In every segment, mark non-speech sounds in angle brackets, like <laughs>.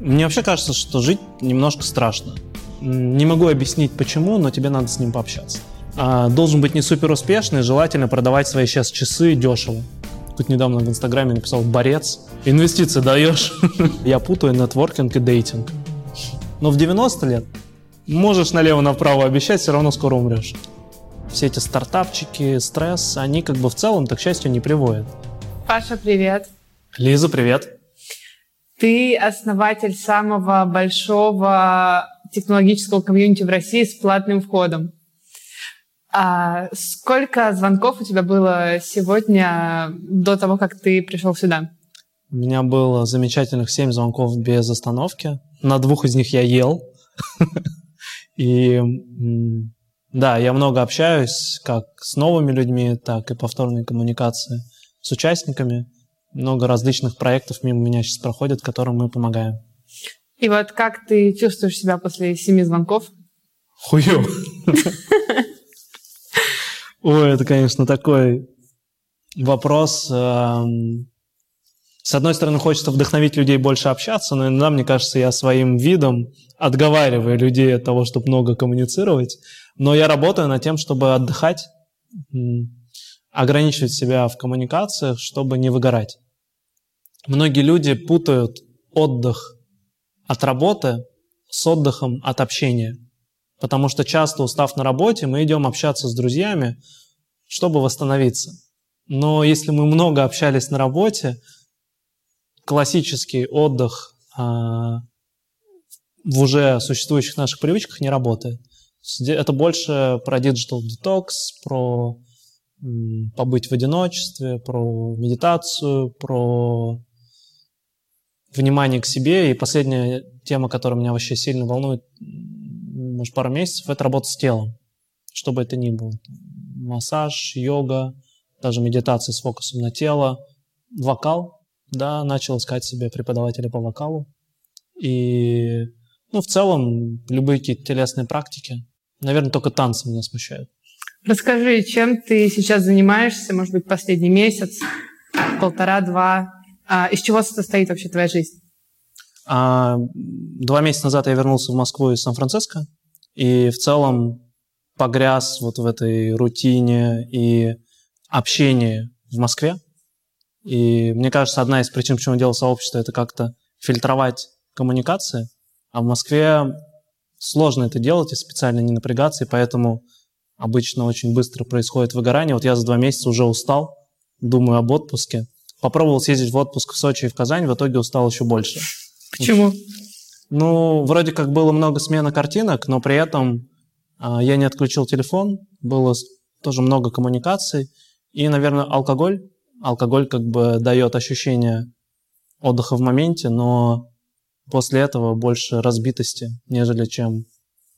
Мне вообще кажется, что жить немножко страшно. Не могу объяснить почему, но тебе надо с ним пообщаться. А, должен быть не супер успешный, желательно продавать свои сейчас часы дешево. Тут недавно в Инстаграме написал «Борец». Инвестиции даешь? <laughs> Я путаю нетворкинг и дейтинг. Но в 90 лет можешь налево-направо обещать, все равно скоро умрешь. Все эти стартапчики, стресс, они как бы в целом так к счастью не приводят. Паша, привет. Лиза, привет. Ты основатель самого большого технологического комьюнити в России с платным входом. А сколько звонков у тебя было сегодня до того, как ты пришел сюда? У меня было замечательных семь звонков без остановки. На двух из них я ел. <laughs> И да, я много общаюсь как с новыми людьми, так и повторной коммуникации с участниками много различных проектов мимо меня сейчас проходят, которым мы помогаем. И вот как ты чувствуешь себя после семи звонков? Хую. Ой, это, конечно, такой вопрос. Эм, с одной стороны, хочется вдохновить людей больше общаться, но иногда, мне кажется, я своим видом отговариваю людей от того, чтобы много коммуницировать. Но я работаю над тем, чтобы отдыхать, ограничивать себя в коммуникациях, чтобы не выгорать. Многие люди путают отдых от работы с отдыхом от общения. Потому что часто, устав на работе, мы идем общаться с друзьями, чтобы восстановиться. Но если мы много общались на работе, классический отдых а, в уже существующих наших привычках не работает. Это больше про digital detox, про побыть в одиночестве, про медитацию, про внимание к себе. И последняя тема, которая меня вообще сильно волнует, может, пару месяцев, это работа с телом. Что бы это ни было. Массаж, йога, даже медитация с фокусом на тело, вокал. Да, начал искать себе преподавателя по вокалу. И, ну, в целом, любые какие-то телесные практики. Наверное, только танцы меня смущают. Расскажи, чем ты сейчас занимаешься, может быть, последний месяц, полтора-два, а из чего состоит вообще твоя жизнь? А, два месяца назад я вернулся в Москву из Сан-Франциско, и в целом погряз вот в этой рутине и общении в Москве. И мне кажется, одна из причин, почему я делал сообщество, это как-то фильтровать коммуникации. А в Москве сложно это делать и специально не напрягаться, и поэтому обычно очень быстро происходит выгорание. Вот я за два месяца уже устал, думаю об отпуске. Попробовал съездить в отпуск в Сочи и в Казань, в итоге устал еще больше. Почему? Ну, вроде как было много смены картинок, но при этом э, я не отключил телефон, было тоже много коммуникаций. И, наверное, алкоголь. Алкоголь как бы дает ощущение отдыха в моменте, но после этого больше разбитости, нежели чем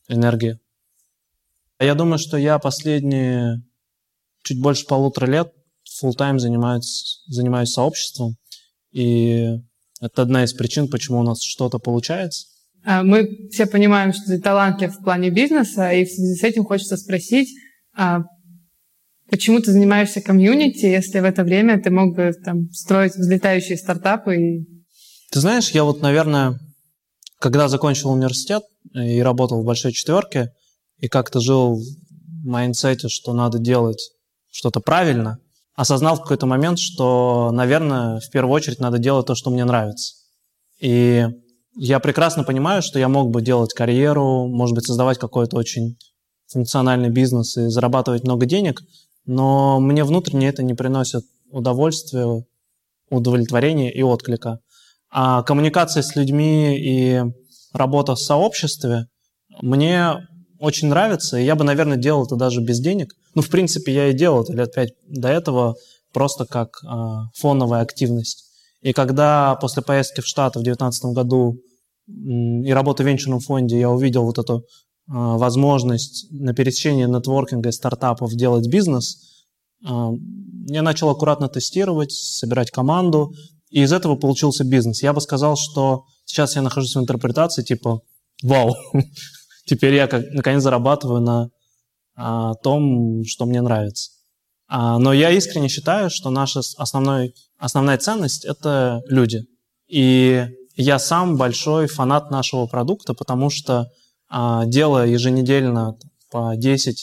энергии. Я думаю, что я последние чуть больше полутора лет full time занимаюсь, занимаюсь сообществом, и это одна из причин, почему у нас что-то получается. А, мы все понимаем, что ты талантлив в плане бизнеса, и в связи с этим хочется спросить, а, почему ты занимаешься комьюнити, если в это время ты мог бы там, строить взлетающие стартапы? И... Ты знаешь, я вот, наверное, когда закончил университет и работал в большой четверке, и как-то жил в mindset е, что надо делать что-то правильно, осознал в какой-то момент, что, наверное, в первую очередь надо делать то, что мне нравится. И я прекрасно понимаю, что я мог бы делать карьеру, может быть, создавать какой-то очень функциональный бизнес и зарабатывать много денег, но мне внутренне это не приносит удовольствия, удовлетворения и отклика. А коммуникация с людьми и работа в сообществе мне очень нравится, и я бы, наверное, делал это даже без денег. Ну, в принципе, я и делал это лет пять до этого просто как э, фоновая активность. И когда после поездки в Штаты в 2019 году и работы в венчурном фонде я увидел вот эту э, возможность на пересечении нетворкинга и стартапов делать бизнес, э, я начал аккуратно тестировать, собирать команду, и из этого получился бизнес. Я бы сказал, что сейчас я нахожусь в интерпретации типа «Вау, <laughs> теперь я как, наконец зарабатываю на а, том, что мне нравится. А, но я искренне считаю, что наша основной, основная ценность — это люди. И Я сам большой фанат нашего продукта, потому что а, делая еженедельно по 10-15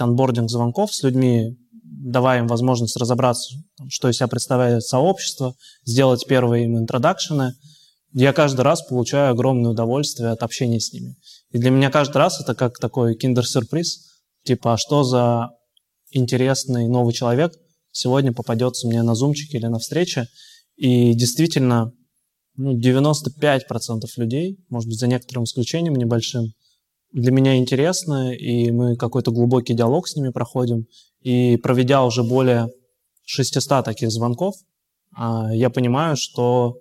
анбординг звонков с людьми, давая им возможность разобраться, что из себя представляет сообщество, сделать первые им интродакшены, я каждый раз получаю огромное удовольствие от общения с ними. И для меня каждый раз это как такой киндер-сюрприз, типа, а что за интересный новый человек сегодня попадется мне на зумчике или на встрече. И действительно, ну, 95% людей, может быть, за некоторым исключением небольшим, для меня интересно, и мы какой-то глубокий диалог с ними проходим. И проведя уже более 600 таких звонков, а, я понимаю, что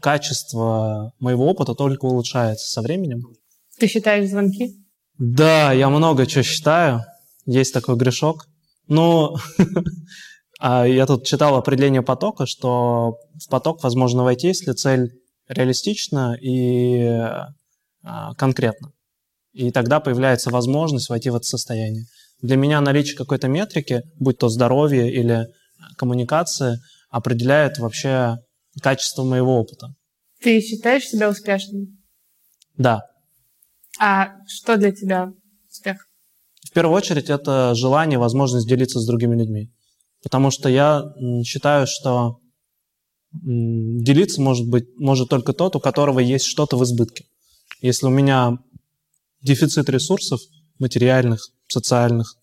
качество моего опыта только улучшается со временем. Ты считаешь звонки? Да, я много чего считаю. Есть такой грешок. Ну, <laughs> а я тут читал определение потока, что в поток возможно войти, если цель реалистична и а, конкретна. И тогда появляется возможность войти в это состояние. Для меня наличие какой-то метрики, будь то здоровье или коммуникация, определяет вообще качество моего опыта. Ты считаешь себя успешным? Да. А что для тебя успех? В первую очередь это желание, возможность делиться с другими людьми. Потому что я считаю, что делиться может быть может только тот, у которого есть что-то в избытке. Если у меня дефицит ресурсов материальных, социальных,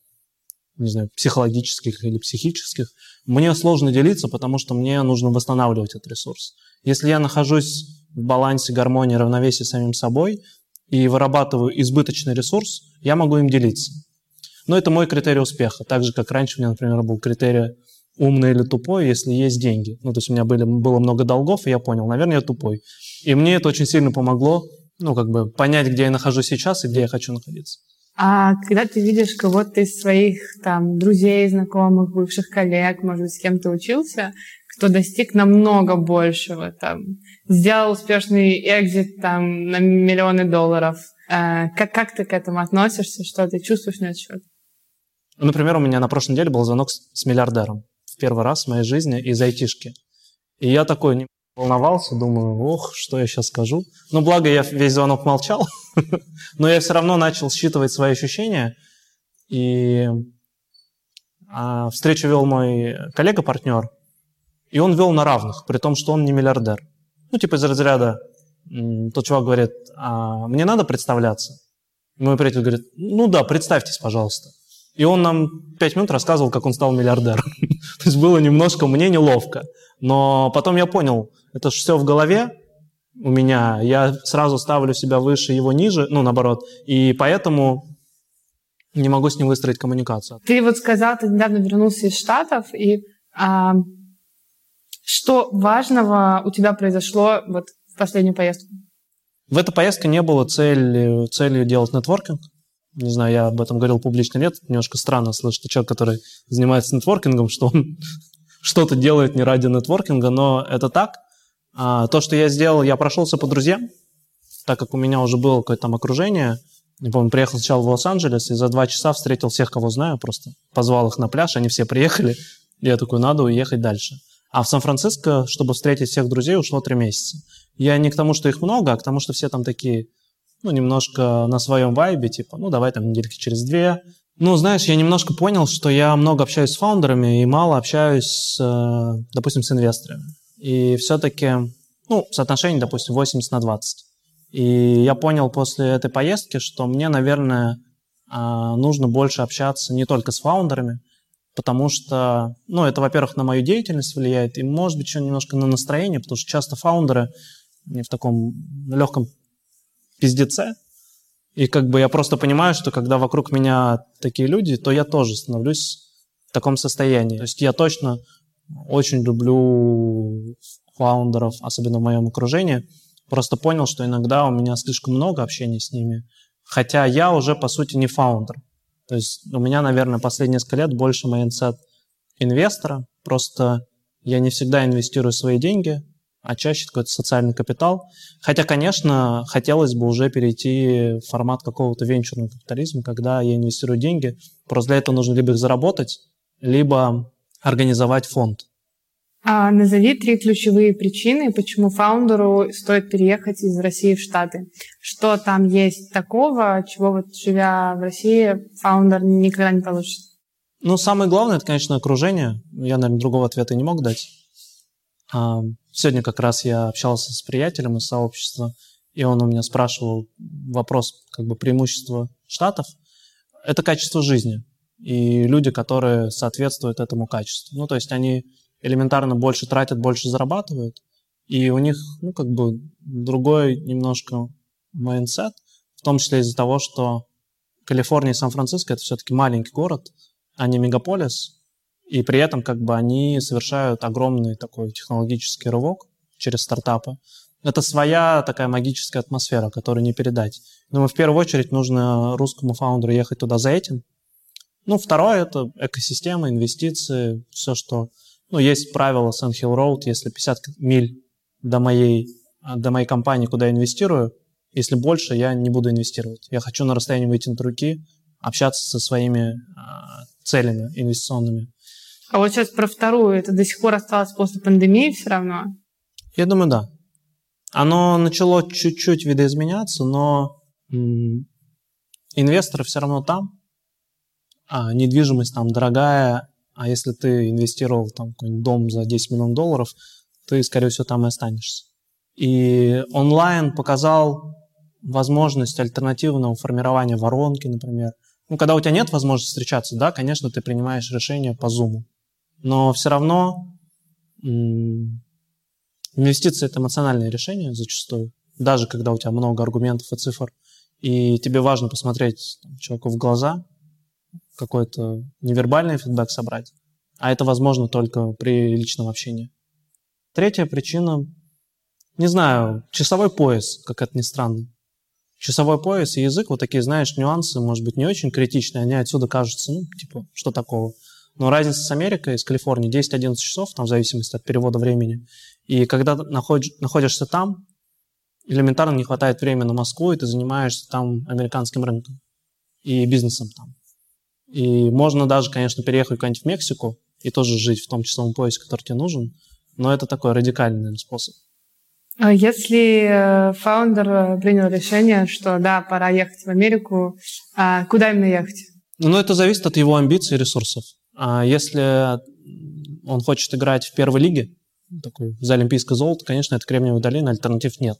не знаю, психологических или психических, мне сложно делиться, потому что мне нужно восстанавливать этот ресурс. Если я нахожусь в балансе, гармонии, равновесии с самим собой и вырабатываю избыточный ресурс, я могу им делиться. Но это мой критерий успеха. Так же, как раньше у меня, например, был критерий умный или тупой, если есть деньги. Ну, то есть у меня были, было много долгов, и я понял, наверное, я тупой. И мне это очень сильно помогло, ну, как бы понять, где я нахожусь сейчас и где я хочу находиться. А когда ты видишь кого-то из своих там друзей, знакомых, бывших коллег, может быть, с кем ты учился, кто достиг намного большего, там, сделал успешный экзит там на миллионы долларов, э, как, как ты к этому относишься, что ты чувствуешь на счет? Например, у меня на прошлой неделе был звонок с, с миллиардером. В первый раз в моей жизни из айтишки. И я такой волновался, думаю, ох, что я сейчас скажу. Ну, благо я весь звонок молчал, <laughs> но я все равно начал считывать свои ощущения. И а, встречу вел мой коллега-партнер, и он вел на равных, при том, что он не миллиардер. Ну, типа из разряда, тот чувак говорит, а мне надо представляться? Мой приятель говорит, ну да, представьтесь, пожалуйста. И он нам пять минут рассказывал, как он стал миллиардером. <laughs> То есть было немножко мне неловко. Но потом я понял, это же все в голове у меня. Я сразу ставлю себя выше, его ниже, ну, наоборот. И поэтому не могу с ним выстроить коммуникацию. Ты вот сказал, ты недавно вернулся из Штатов, и а, что важного у тебя произошло вот в последнюю поездку? В этой поездке не было цели, целью делать нетворкинг не знаю, я об этом говорил публично, нет, немножко странно слышать человек, который занимается нетворкингом, что он <laughs> что-то делает не ради нетворкинга, но это так. А, то, что я сделал, я прошелся по друзьям, так как у меня уже было какое-то там окружение. Не помню, приехал сначала в Лос-Анджелес и за два часа встретил всех, кого знаю, просто позвал их на пляж, они все приехали. Я такой, надо уехать дальше. А в Сан-Франциско, чтобы встретить всех друзей, ушло три месяца. Я не к тому, что их много, а к тому, что все там такие ну, немножко на своем вайбе, типа, ну, давай там недельки через две. Ну, знаешь, я немножко понял, что я много общаюсь с фаундерами и мало общаюсь, э, допустим, с инвесторами. И все-таки, ну, соотношение, допустим, 80 на 20. И я понял после этой поездки, что мне, наверное, а, нужно больше общаться не только с фаундерами, потому что, ну, это, во-первых, на мою деятельность влияет, и, может быть, еще немножко на настроение, потому что часто фаундеры в таком легком пиздеце. И как бы я просто понимаю, что когда вокруг меня такие люди, то я тоже становлюсь в таком состоянии. То есть я точно очень люблю фаундеров, особенно в моем окружении. Просто понял, что иногда у меня слишком много общения с ними. Хотя я уже, по сути, не фаундер. То есть у меня, наверное, последние несколько лет больше mindset инвестора. Просто я не всегда инвестирую свои деньги, а чаще какой-то социальный капитал. Хотя, конечно, хотелось бы уже перейти в формат какого-то венчурного капитализма, когда я инвестирую деньги. Просто для этого нужно либо их заработать, либо организовать фонд. А назови три ключевые причины, почему фаундеру стоит переехать из России в Штаты. Что там есть такого, чего вот живя в России, фаундер никогда не получит? Ну, самое главное, это, конечно, окружение. Я, наверное, другого ответа не мог дать. А, сегодня как раз я общался с приятелем из сообщества, и он у меня спрашивал вопрос, как бы преимущество Штатов. Это качество жизни и люди, которые соответствуют этому качеству. Ну, то есть они элементарно больше тратят, больше зарабатывают, и у них, ну, как бы другой немножко mindset, в том числе из-за того, что Калифорния и Сан-Франциско — это все-таки маленький город, а не мегаполис, и при этом как бы они совершают огромный такой технологический рывок через стартапы. Это своя такая магическая атмосфера, которую не передать. Но в первую очередь нужно русскому фаундеру ехать туда за этим. Ну, второе — это экосистема, инвестиции, все, что ну, есть правило Sun Hill Road, если 50 миль до моей, до моей компании, куда я инвестирую, если больше, я не буду инвестировать. Я хочу на расстоянии выйти на руки, общаться со своими а, целями инвестиционными. А вот сейчас про вторую, это до сих пор осталось после пандемии все равно? Я думаю, да. Оно начало чуть-чуть видоизменяться, но инвесторы все равно там, а недвижимость там дорогая, а если ты инвестировал там какой-нибудь дом за 10 миллионов долларов, ты, скорее всего, там и останешься. И онлайн показал возможность альтернативного формирования воронки, например. Ну, когда у тебя нет возможности встречаться, да, конечно, ты принимаешь решение по Zoom. Но все равно инвестиции – это эмоциональное решение зачастую, даже когда у тебя много аргументов и цифр, и тебе важно посмотреть там, человеку в глаза, какой-то невербальный фидбэк собрать, а это возможно только при личном общении. Третья причина, не знаю, часовой пояс, как это ни странно. Часовой пояс и язык, вот такие, знаешь, нюансы, может быть, не очень критичные, они отсюда кажутся, ну, типа, что такого. Но разница с Америкой, с Калифорнией 10-11 часов, там, в зависимости от перевода времени. И когда находишь, находишься там, элементарно не хватает времени на Москву, и ты занимаешься там американским рынком и бизнесом там. И можно даже, конечно, переехать куда-нибудь в Мексику и тоже жить в том часовом поясе, который тебе нужен, но это такой радикальный наверное, способ. А если э, фаундер э, принял решение, что да, пора ехать в Америку, а куда именно ехать? Ну, это зависит от его амбиций и ресурсов. А если он хочет играть в первой лиге, такой, за олимпийское золото, конечно, это Кремниевая долина, альтернатив нет.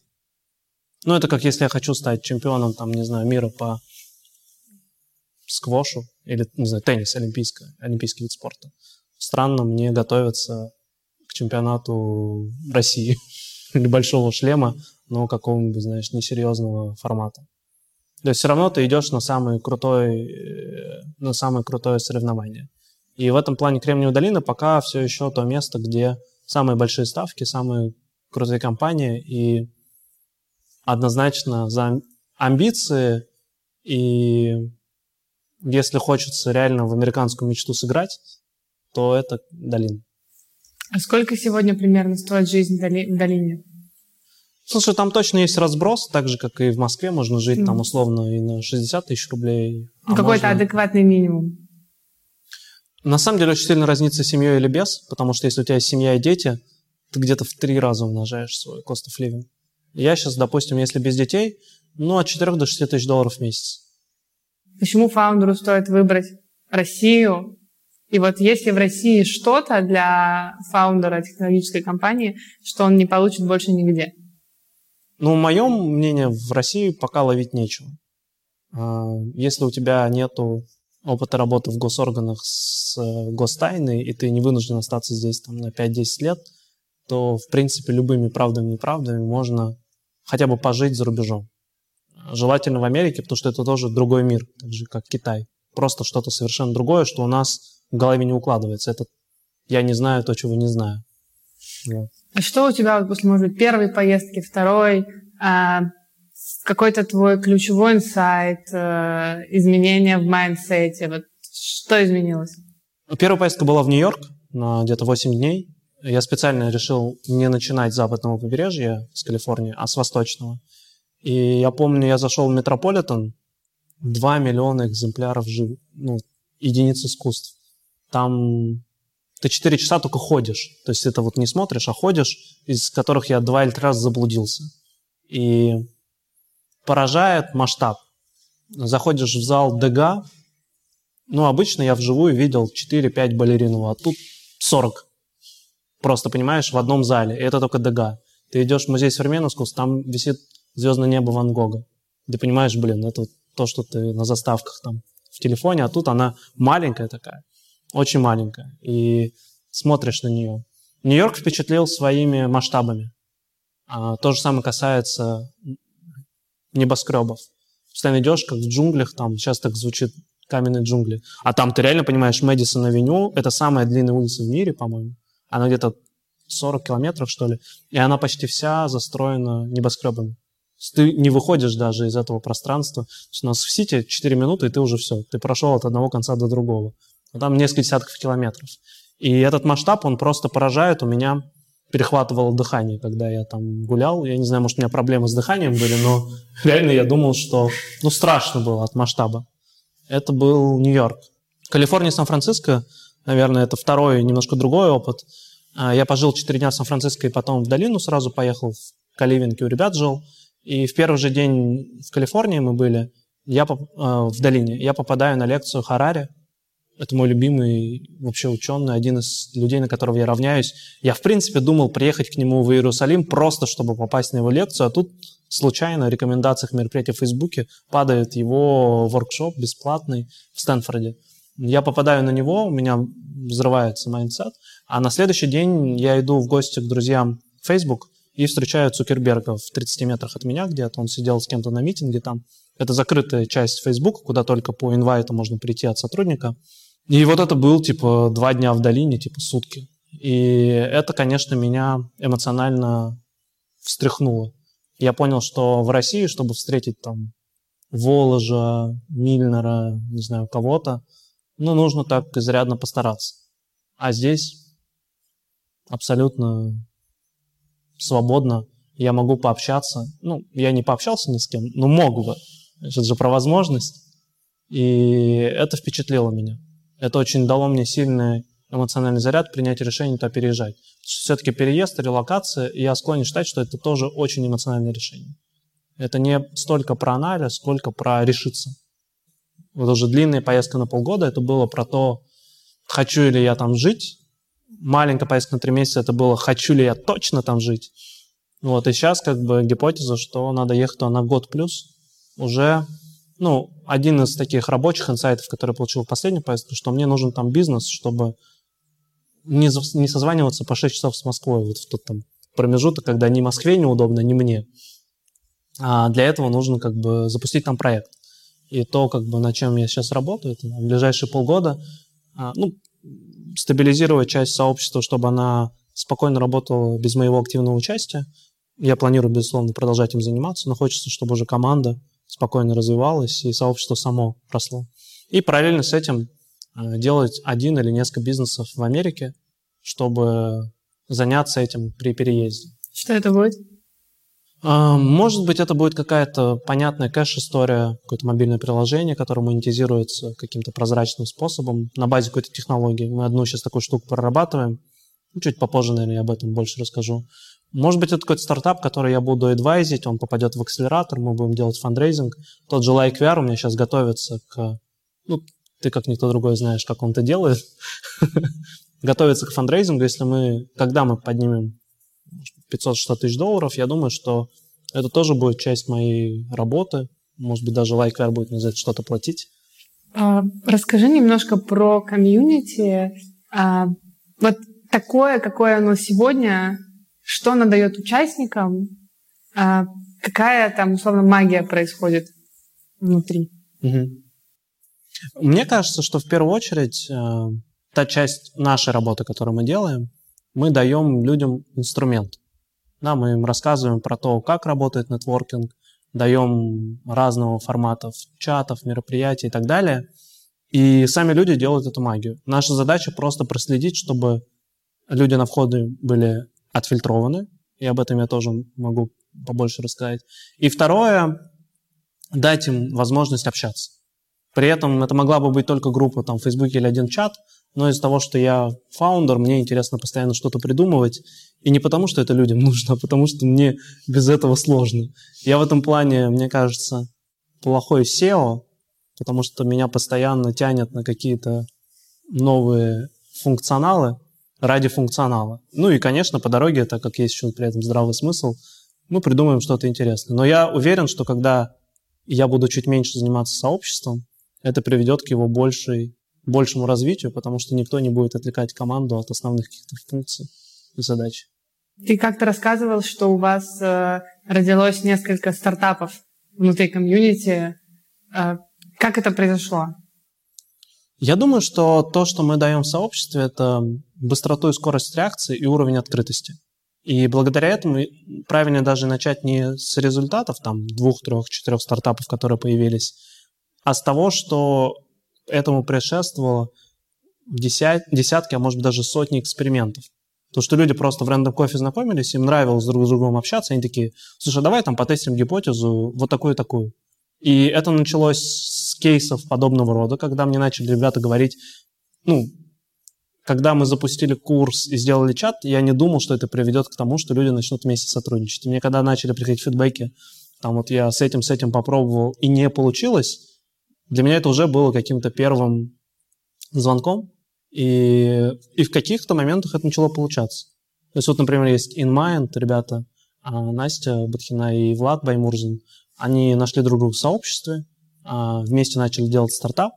Ну, это как если я хочу стать чемпионом, там, не знаю, мира по сквошу или, не знаю, теннис, олимпийский, олимпийский вид спорта. Странно мне готовиться к чемпионату России <laughs> или большого шлема, но какого-нибудь, знаешь, несерьезного формата. То есть все равно ты идешь на самое крутое, э, на самое крутое соревнование. И в этом плане Кремниевая долина пока все еще то место, где самые большие ставки, самые крутые компании, и однозначно за амбиции и если хочется реально в американскую мечту сыграть, то это долина. А сколько сегодня примерно стоит жизнь в долине? Слушай, там точно есть разброс, так же, как и в Москве. Можно жить mm. там условно и на 60 тысяч рублей. А ну, Какой-то можно... адекватный минимум. На самом деле очень сильно разница семьей или без, потому что если у тебя есть семья и дети, ты где-то в три раза умножаешь свой cost of living. Я сейчас, допустим, если без детей, ну, от 4 до 6 тысяч долларов в месяц. Почему фаундеру стоит выбрать Россию? И вот если в России что-то для фаундера технологической компании, что он не получит больше нигде? Ну, мое мнение, в России пока ловить нечего. А, если у тебя нет опыта работы в госорганах с э, гостайной, и ты не вынужден остаться здесь там, на 5-10 лет, то, в принципе, любыми правдами и неправдами можно хотя бы пожить за рубежом. Желательно в Америке, потому что это тоже другой мир, так же как Китай. Просто что-то совершенно другое, что у нас в голове не укладывается. Это я не знаю то, чего не знаю. Вот. А что у тебя после, может быть, первой поездки, второй, а, какой-то твой ключевой инсайт, а, изменения в майндсете? Вот что изменилось? Первая поездка была в Нью-Йорк на где-то 8 дней. Я специально решил не начинать с западного побережья, с Калифорнии, а с восточного. И я помню, я зашел в Метрополитен, 2 миллиона экземпляров жив... ну, единиц искусств. Там ты 4 часа только ходишь. То есть это вот не смотришь, а ходишь, из которых я два или три раза заблудился. И поражает масштаб. Заходишь в зал ДГ, ну, обычно я вживую видел 4-5 балеринов, а тут 40. Просто, понимаешь, в одном зале. И это только ДГ. Ты идешь в музей современного искусства, там висит звездное небо Ван Гога. Ты понимаешь, блин, это то, что ты на заставках там в телефоне, а тут она маленькая такая, очень маленькая. И смотришь на нее. Нью-Йорк впечатлил своими масштабами. А, то же самое касается небоскребов. Постоянно идешь, как в джунглях, там сейчас так звучит каменные джунгли. А там ты реально понимаешь, Мэдисон-авеню — это самая длинная улица в мире, по-моему. Она где-то 40 километров, что ли. И она почти вся застроена небоскребами. Ты не выходишь даже из этого пространства. У нас в Сити 4 минуты, и ты уже все. Ты прошел от одного конца до другого. А там несколько десятков километров. И этот масштаб, он просто поражает. У меня перехватывало дыхание, когда я там гулял. Я не знаю, может, у меня проблемы с дыханием были, но <laughs> реально я думал, что ну, страшно было от масштаба. Это был Нью-Йорк. Калифорния Сан-Франциско, наверное, это второй, немножко другой опыт. А, я пожил 4 дня в Сан-Франциско и потом в долину сразу поехал, в Каливинке у ребят жил. И в первый же день в Калифорнии мы были, я поп... А, в долине, я попадаю на лекцию Харари, это мой любимый вообще ученый, один из людей, на которого я равняюсь. Я, в принципе, думал приехать к нему в Иерусалим просто, чтобы попасть на его лекцию, а тут случайно в рекомендациях мероприятия в Фейсбуке падает его воркшоп бесплатный в Стэнфорде. Я попадаю на него, у меня взрывается mindset, а на следующий день я иду в гости к друзьям в Facebook и встречаю Цукерберга в 30 метрах от меня где-то. Он сидел с кем-то на митинге там. Это закрытая часть Facebook, куда только по инвайту можно прийти от сотрудника. И вот это был, типа, два дня в долине, типа, сутки. И это, конечно, меня эмоционально встряхнуло. Я понял, что в России, чтобы встретить там Воложа, Мильнера, не знаю, кого-то, ну, нужно так изрядно постараться. А здесь абсолютно свободно я могу пообщаться. Ну, я не пообщался ни с кем, но мог бы. Это же про возможность. И это впечатлило меня. Это очень дало мне сильный эмоциональный заряд принять решение туда переезжать. Все-таки переезд, релокация, я склонен считать, что это тоже очень эмоциональное решение. Это не столько про анализ, сколько про решиться. Вот уже длинная поездка на полгода, это было про то, хочу ли я там жить. Маленькая поездка на три месяца, это было, хочу ли я точно там жить. Вот, и сейчас как бы гипотеза, что надо ехать на год плюс, уже ну, один из таких рабочих инсайтов, который я получил в последней поездке, что мне нужен там бизнес, чтобы не, не созваниваться по 6 часов с Москвой, вот в тот там промежуток, когда ни Москве неудобно, ни мне. А для этого нужно как бы запустить там проект. И то, как бы, над чем я сейчас работаю, это в ближайшие полгода, а, ну, стабилизировать часть сообщества, чтобы она спокойно работала без моего активного участия. Я планирую, безусловно, продолжать им заниматься, но хочется, чтобы уже команда спокойно развивалась и сообщество само росло. И параллельно с этим э, делать один или несколько бизнесов в Америке, чтобы заняться этим при переезде. Что это будет? А, может быть, это будет какая-то понятная кэш-история, какое-то мобильное приложение, которое монетизируется каким-то прозрачным способом на базе какой-то технологии. Мы одну сейчас такую штуку прорабатываем. Чуть попозже, наверное, я об этом больше расскажу. Может быть, это какой-то стартап, который я буду адвайзить, он попадет в акселератор, мы будем делать фандрейзинг. Тот же Like VR у меня сейчас готовится к... Ну, ты как никто другой знаешь, как он это делает. <laughs> готовится к фандрейзингу. Если мы... Когда мы поднимем 500-600 тысяч долларов, я думаю, что это тоже будет часть моей работы. Может быть, даже VR будет мне за это что-то платить. А, расскажи немножко про комьюнити. А, вот такое, какое оно сегодня, что оно дает участникам, а какая там, условно, магия происходит внутри. Угу. Мне кажется, что в первую очередь э, та часть нашей работы, которую мы делаем, мы даем людям инструмент. Да, мы им рассказываем про то, как работает нетворкинг, даем разного формата чатов, мероприятий и так далее. И сами люди делают эту магию. Наша задача просто проследить, чтобы люди на входе были отфильтрованы, и об этом я тоже могу побольше рассказать. И второе, дать им возможность общаться. При этом это могла бы быть только группа там, в Фейсбуке или один чат, но из-за того, что я фаундер, мне интересно постоянно что-то придумывать. И не потому, что это людям <laughs> нужно, а потому, что мне без этого сложно. Я в этом плане, мне кажется, плохой SEO, потому что меня постоянно тянет на какие-то новые функционалы ради функционала. Ну и, конечно, по дороге, так как есть еще при этом здравый смысл, мы придумаем что-то интересное. Но я уверен, что когда я буду чуть меньше заниматься сообществом, это приведет к его большей, большему развитию, потому что никто не будет отвлекать команду от основных каких-то функций и задач. Ты как-то рассказывал, что у вас э, родилось несколько стартапов внутри комьюнити. Э, как это произошло? Я думаю, что то, что мы даем в сообществе, это быстроту и скорость реакции и уровень открытости. И благодаря этому правильно даже начать не с результатов, там, двух, трех, четырех стартапов, которые появились, а с того, что этому предшествовало десят, десятки, а может быть даже сотни экспериментов. То, что люди просто в рандом кофе знакомились, им нравилось друг с другом общаться, они такие, слушай, давай там потестим гипотезу вот такую-такую. И это началось с кейсов подобного рода, когда мне начали ребята говорить, ну, когда мы запустили курс и сделали чат, я не думал, что это приведет к тому, что люди начнут вместе сотрудничать. И мне когда начали приходить фидбэки, там вот я с этим, с этим попробовал, и не получилось, для меня это уже было каким-то первым звонком, и, и в каких-то моментах это начало получаться. То есть вот, например, есть InMind, ребята, а, Настя Батхина и Влад Баймурзин, они нашли друг друга в сообществе, а, вместе начали делать стартап,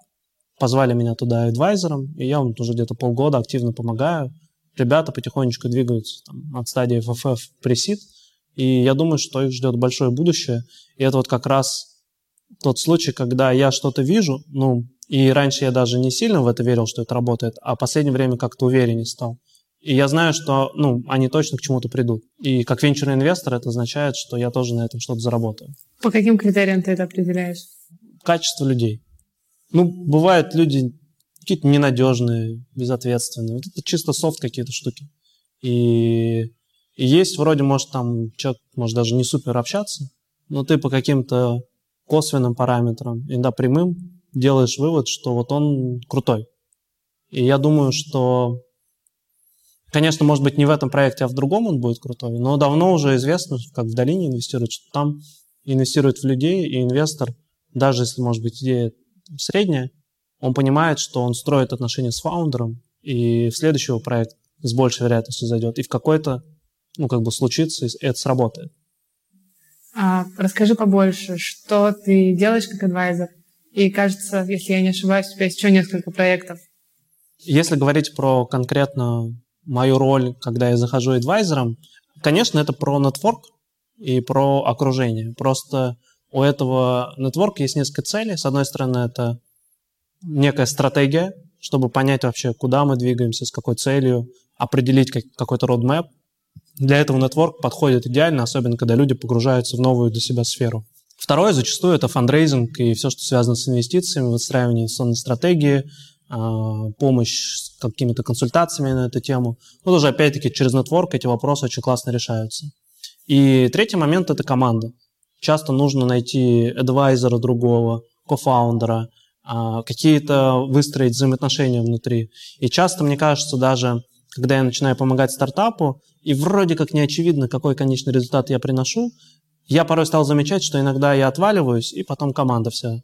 позвали меня туда адвайзером, и я вам уже где-то полгода активно помогаю. Ребята потихонечку двигаются там, от стадии FFF пресид, и я думаю, что их ждет большое будущее. И это вот как раз тот случай, когда я что-то вижу, ну, и раньше я даже не сильно в это верил, что это работает, а в последнее время как-то увереннее стал. И я знаю, что ну, они точно к чему-то придут. И как венчурный инвестор это означает, что я тоже на этом что-то заработаю. По каким критериям ты это определяешь? Качество людей. Ну, бывают люди какие-то ненадежные, безответственные. Вот это чисто софт какие-то штуки. И, и есть вроде, может, там человек, может, даже не супер общаться, но ты по каким-то косвенным параметрам, иногда прямым, делаешь вывод, что вот он крутой. И я думаю, что, конечно, может быть, не в этом проекте, а в другом он будет крутой, но давно уже известно, как в долине инвестируют, что там инвестируют в людей, и инвестор, даже если, может быть, идея средняя, он понимает, что он строит отношения с фаундером, и в следующий проект с большей вероятностью зайдет, и в какой-то, ну, как бы случится, и это сработает. А, расскажи побольше, что ты делаешь как адвайзер? И кажется, если я не ошибаюсь, у тебя есть еще несколько проектов. Если говорить про конкретно мою роль, когда я захожу адвайзером, конечно, это про нетворк и про окружение. Просто у этого нетворка есть несколько целей. С одной стороны, это некая стратегия, чтобы понять вообще, куда мы двигаемся, с какой целью, определить какой-то roadmap. Для этого network подходит идеально, особенно когда люди погружаются в новую для себя сферу. Второе, зачастую, это фандрейзинг и все, что связано с инвестициями, выстраивание инвестиционной стратегии, а, помощь с какими-то консультациями на эту тему. Ну, тоже, опять-таки, через network эти вопросы очень классно решаются. И третий момент – это команда. Часто нужно найти адвайзера другого, кофаундера, а, какие-то выстроить взаимоотношения внутри. И часто, мне кажется, даже когда я начинаю помогать стартапу, и вроде как не очевидно, какой конечный результат я приношу, я порой стал замечать, что иногда я отваливаюсь, и потом команда вся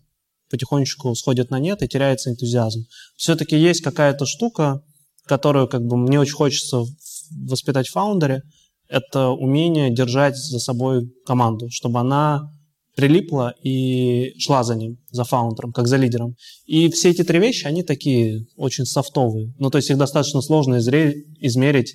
потихонечку сходит на нет и теряется энтузиазм. Все-таки есть какая-то штука, которую как бы мне очень хочется воспитать в фаундере, это умение держать за собой команду, чтобы она прилипла и шла за ним, за фаундером, как за лидером. И все эти три вещи, они такие очень софтовые. Ну, то есть их достаточно сложно измерить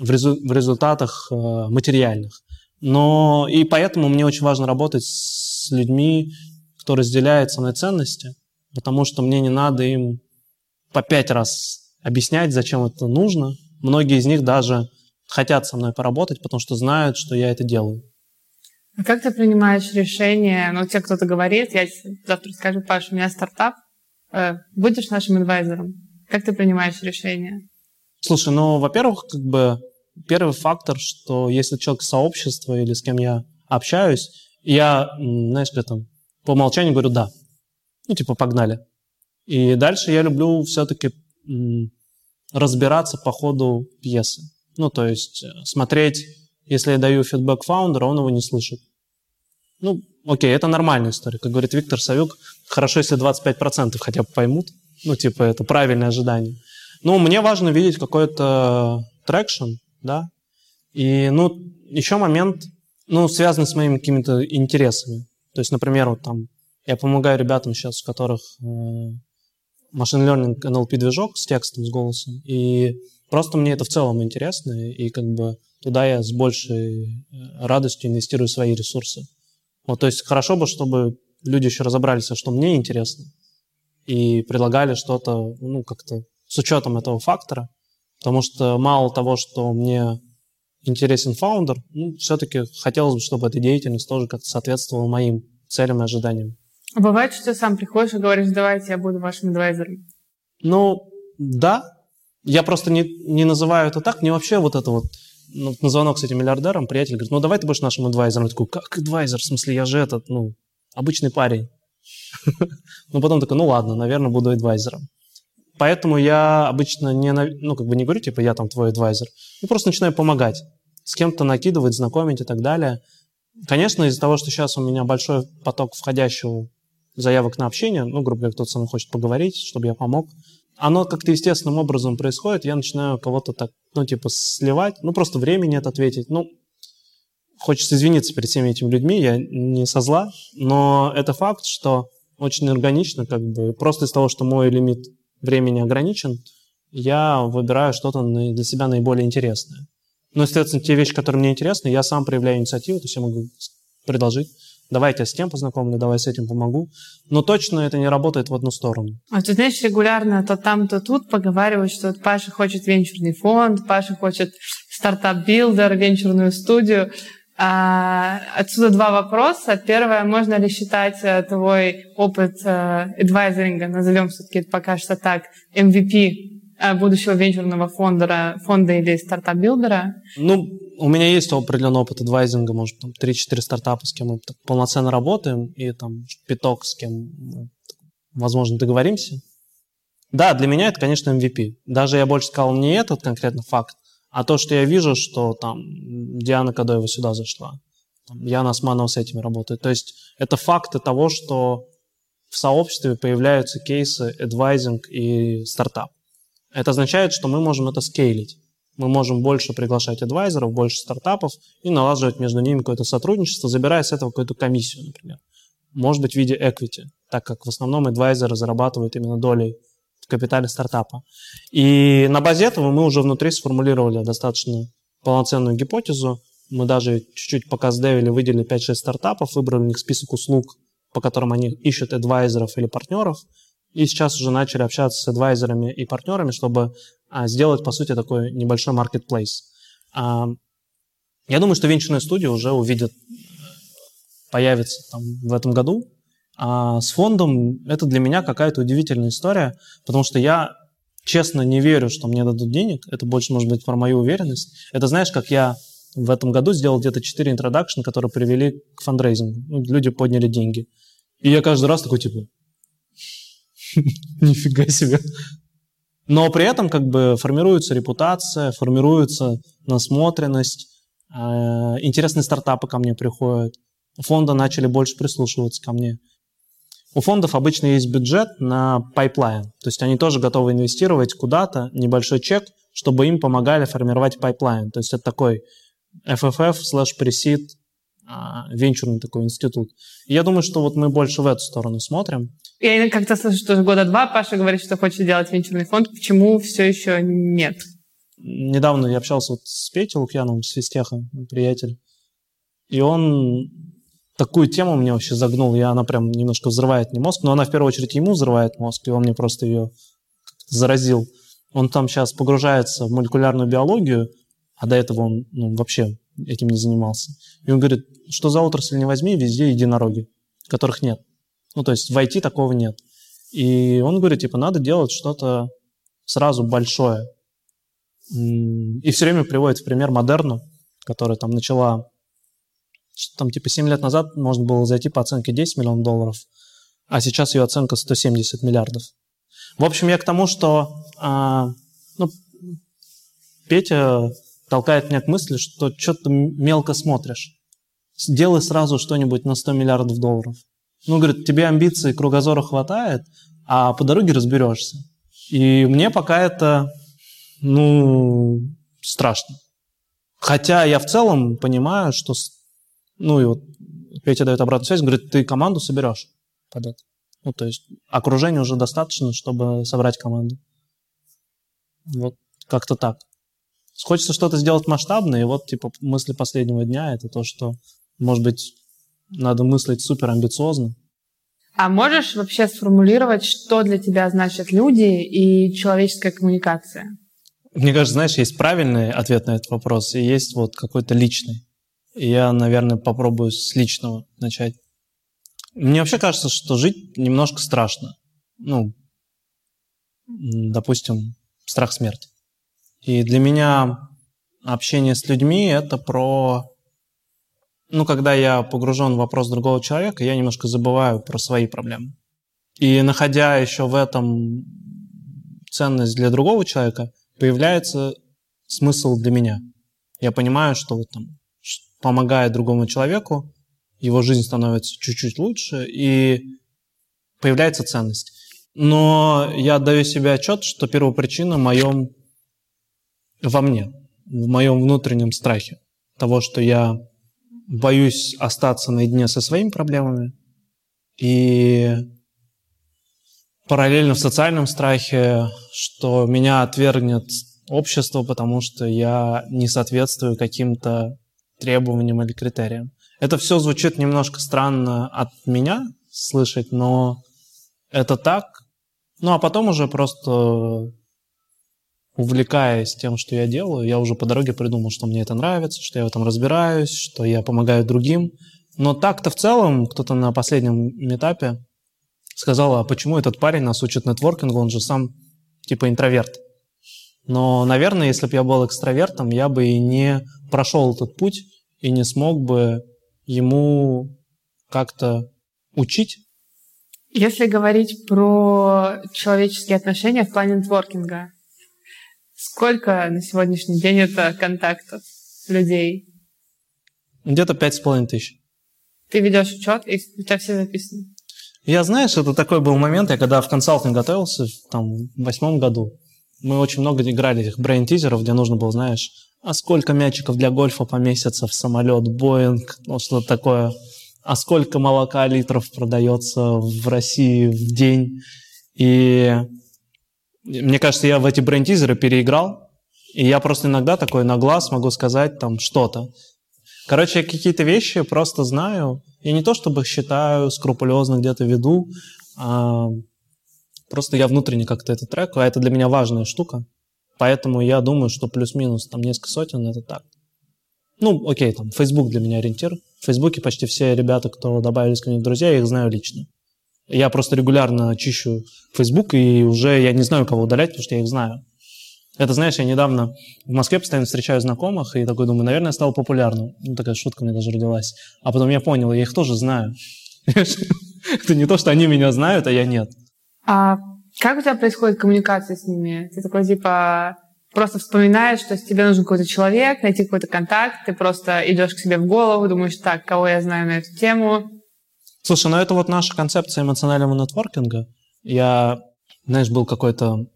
в, резу- в результатах э, материальных. Но и поэтому мне очень важно работать с людьми, кто разделяет со мной ценности, потому что мне не надо им по пять раз объяснять, зачем это нужно. Многие из них даже хотят со мной поработать, потому что знают, что я это делаю. А как ты принимаешь решение? Ну, тебе кто-то говорит, я завтра скажу, Паша, у меня стартап, э, будешь нашим адвайзером? Как ты принимаешь решение? Слушай, ну, во-первых, как бы Первый фактор, что если человек сообщества или с кем я общаюсь, я, знаешь, как там, по умолчанию говорю «да». Ну, типа, погнали. И дальше я люблю все-таки разбираться по ходу пьесы. Ну, то есть э, смотреть, если я даю фидбэк фаундеру, он его не слышит. Ну, окей, это нормальная история. Как говорит Виктор Савюк, хорошо, если 25% хотя бы поймут. Ну, типа, это правильное ожидание. Ну, мне важно видеть какой-то traction, да. И, ну, еще момент, ну, связанный с моими какими-то интересами. То есть, например, вот там я помогаю ребятам сейчас, у которых э, machine learning NLP движок с текстом, с голосом. И просто мне это в целом интересно, и как бы туда я с большей э, радостью инвестирую свои ресурсы. Вот, то есть хорошо бы, чтобы люди еще разобрались, а что мне интересно, и предлагали что-то, ну, как-то с учетом этого фактора, потому что мало того, что мне интересен фаундер, ну, все-таки хотелось бы, чтобы эта деятельность тоже как-то соответствовала моим целям и ожиданиям. А бывает, что ты сам приходишь и говоришь, давайте я буду вашим адвайзером? Ну, да. Я просто не, не называю это так. Мне вообще вот это вот ну, на звонок с этим миллиардером приятель говорит, ну давай ты будешь нашим адвайзером. Я такой, как адвайзер? В смысле, я же этот, ну, обычный парень. <laughs> Ну, потом такой, ну ладно, наверное, буду адвайзером. Поэтому я обычно не, ну, как бы не говорю, типа, я там твой адвайзер. Я просто начинаю помогать. С кем-то накидывать, знакомить и так далее. Конечно, из-за того, что сейчас у меня большой поток входящего заявок на общение, ну, грубо говоря, кто-то со мной хочет поговорить, чтобы я помог, оно как-то естественным образом происходит, я начинаю кого-то так, ну, типа, сливать, ну, просто времени нет ответить, ну, хочется извиниться перед всеми этими людьми, я не со зла, но это факт, что очень органично, как бы, просто из того, что мой лимит времени ограничен, я выбираю что-то для себя наиболее интересное. Ну, естественно, те вещи, которые мне интересны, я сам проявляю инициативу, то есть я могу предложить давай я тебя с тем познакомлю, давай с этим помогу. Но точно это не работает в одну сторону. А ты знаешь, регулярно то там, то тут поговаривают, что вот Паша хочет венчурный фонд, Паша хочет стартап-билдер, венчурную студию. А, отсюда два вопроса. Первое, можно ли считать э, твой опыт адвайзеринга, назовем все-таки пока что так, MVP э, будущего венчурного фонда, фонда или стартап-билдера? Ну, у меня есть определенный опыт адвайзинга, может, там 3-4 стартапа, с кем мы полноценно работаем, и там пяток, с кем возможно, договоримся. Да, для меня это, конечно, MVP. Даже я больше сказал не этот конкретно факт, а то, что я вижу, что там Диана Кадоева сюда зашла, там, Яна Османова с этими работает. То есть это факты того, что в сообществе появляются кейсы адвайзинг и стартап. Это означает, что мы можем это скейлить. Мы можем больше приглашать адвайзеров, больше стартапов и налаживать между ними какое-то сотрудничество, забирая с этого какую-то комиссию, например. Может быть, в виде equity, так как в основном адвайзеры зарабатывают именно долей капитале стартапа. И на базе этого мы уже внутри сформулировали достаточно полноценную гипотезу. Мы даже чуть-чуть пока сдевили, выделили 5-6 стартапов, выбрали у них список услуг, по которым они ищут адвайзеров или партнеров, и сейчас уже начали общаться с адвайзерами и партнерами, чтобы а, сделать, по сути, такой небольшой. А, я думаю, что венчурная студия уже увидит, появится там в этом году. А с фондом это для меня какая-то удивительная история, потому что я честно не верю, что мне дадут денег. Это больше, может быть, про мою уверенность. Это знаешь, как я в этом году сделал где-то 4 introduction, которые привели к фандрейзингу. Ну, люди подняли деньги. И я каждый раз такой, типа, <laughs> нифига себе, но при этом как бы формируется репутация, формируется насмотренность, э, интересные стартапы ко мне приходят, фонды начали больше прислушиваться ко мне. У фондов обычно есть бюджет на пайплайн, то есть они тоже готовы инвестировать куда-то небольшой чек, чтобы им помогали формировать пайплайн. То есть это такой FFF slash pre-seed венчурный такой институт. И я думаю, что вот мы больше в эту сторону смотрим. Я как-то слышу, что года два Паша говорит, что хочет делать венчурный фонд. Почему все еще нет? Недавно я общался вот с Петей Лукьяновым, с Фистеха, приятель. И он такую тему мне вообще загнул. И она прям немножко взрывает мне мозг. Но она в первую очередь ему взрывает мозг, и он мне просто ее заразил. Он там сейчас погружается в молекулярную биологию, а до этого он ну, вообще этим не занимался. И он говорит, что за отрасль не возьми, везде единороги, которых нет. Ну, то есть в IT такого нет. И он говорит, типа, надо делать что-то сразу большое. И все время приводит в пример Модерну, которая там начала, там типа 7 лет назад можно было зайти по оценке 10 миллионов долларов, а сейчас ее оценка 170 миллиардов. В общем, я к тому, что а, ну, Петя толкает меня к мысли, что что-то мелко смотришь. Делай сразу что-нибудь на 100 миллиардов долларов. Ну, говорит, тебе амбиций, кругозора хватает, а по дороге разберешься. И мне пока это, ну, страшно. Хотя я в целом понимаю, что, ну, и вот Петя дает обратную связь, говорит, ты команду соберешь под это. Ну, то есть окружения уже достаточно, чтобы собрать команду. Вот как-то так. Хочется что-то сделать масштабное, и вот, типа, мысли последнего дня — это то, что, может быть, надо мыслить супер амбициозно. А можешь вообще сформулировать, что для тебя значат люди и человеческая коммуникация? Мне кажется, знаешь, есть правильный ответ на этот вопрос, и есть вот какой-то личный. Я, наверное, попробую с личного начать. Мне вообще кажется, что жить немножко страшно. Ну, допустим, страх смерти. И для меня общение с людьми — это про... Ну, когда я погружен в вопрос другого человека, я немножко забываю про свои проблемы. И находя еще в этом ценность для другого человека, появляется смысл для меня. Я понимаю, что вот там, помогая другому человеку, его жизнь становится чуть-чуть лучше, и появляется ценность. Но я отдаю себе отчет, что первопричина в моем во мне, в моем внутреннем страхе того, что я боюсь остаться наедине со своими проблемами и параллельно в социальном страхе, что меня отвергнет общество, потому что я не соответствую каким-то требованиям или критериям. Это все звучит немножко странно от меня слышать, но это так. Ну а потом уже просто увлекаясь тем, что я делаю, я уже по дороге придумал, что мне это нравится, что я в этом разбираюсь, что я помогаю другим. Но так-то в целом кто-то на последнем этапе сказал, а почему этот парень нас учит нетворкингу, он же сам типа интроверт. Но, наверное, если бы я был экстравертом, я бы и не прошел этот путь и не смог бы ему как-то учить. Если говорить про человеческие отношения в плане нетворкинга, Сколько на сегодняшний день это контактов людей? Где-то пять с половиной тысяч. Ты ведешь учет, и у тебя все записано? Я, знаешь, это такой был момент, я когда в консалтинг готовился, там, в восьмом году, мы очень много играли этих брейн-тизеров, где нужно было, знаешь, а сколько мячиков для гольфа поместится в самолет, Боинг, ну, что-то такое, а сколько молока литров продается в России в день. И мне кажется, я в эти бренд-тизеры переиграл, и я просто иногда такой на глаз могу сказать там что-то. Короче, я какие-то вещи просто знаю. Я не то чтобы считаю, скрупулезно где-то веду, а просто я внутренне как-то это трек, а это для меня важная штука. Поэтому я думаю, что плюс-минус там несколько сотен это так. Ну, окей, там, Facebook для меня ориентир. В Фейсбуке почти все ребята, кто добавились ко мне в друзья, я их знаю лично. Я просто регулярно чищу Facebook, и уже я не знаю, кого удалять, потому что я их знаю. Это, знаешь, я недавно в Москве постоянно встречаю знакомых, и такой думаю, наверное, стал популярным. Ну, такая шутка меня даже родилась. А потом я понял, я их тоже знаю. <laughs> Это не то, что они меня знают, а я нет. А как у тебя происходит коммуникация с ними? Ты такой, типа, просто вспоминаешь, что тебе нужен какой-то человек, найти какой-то контакт, ты просто идешь к себе в голову, думаешь, так, кого я знаю на эту тему, Слушай, ну это вот наша концепция эмоционального нетворкинга. Я, знаешь, был какой-то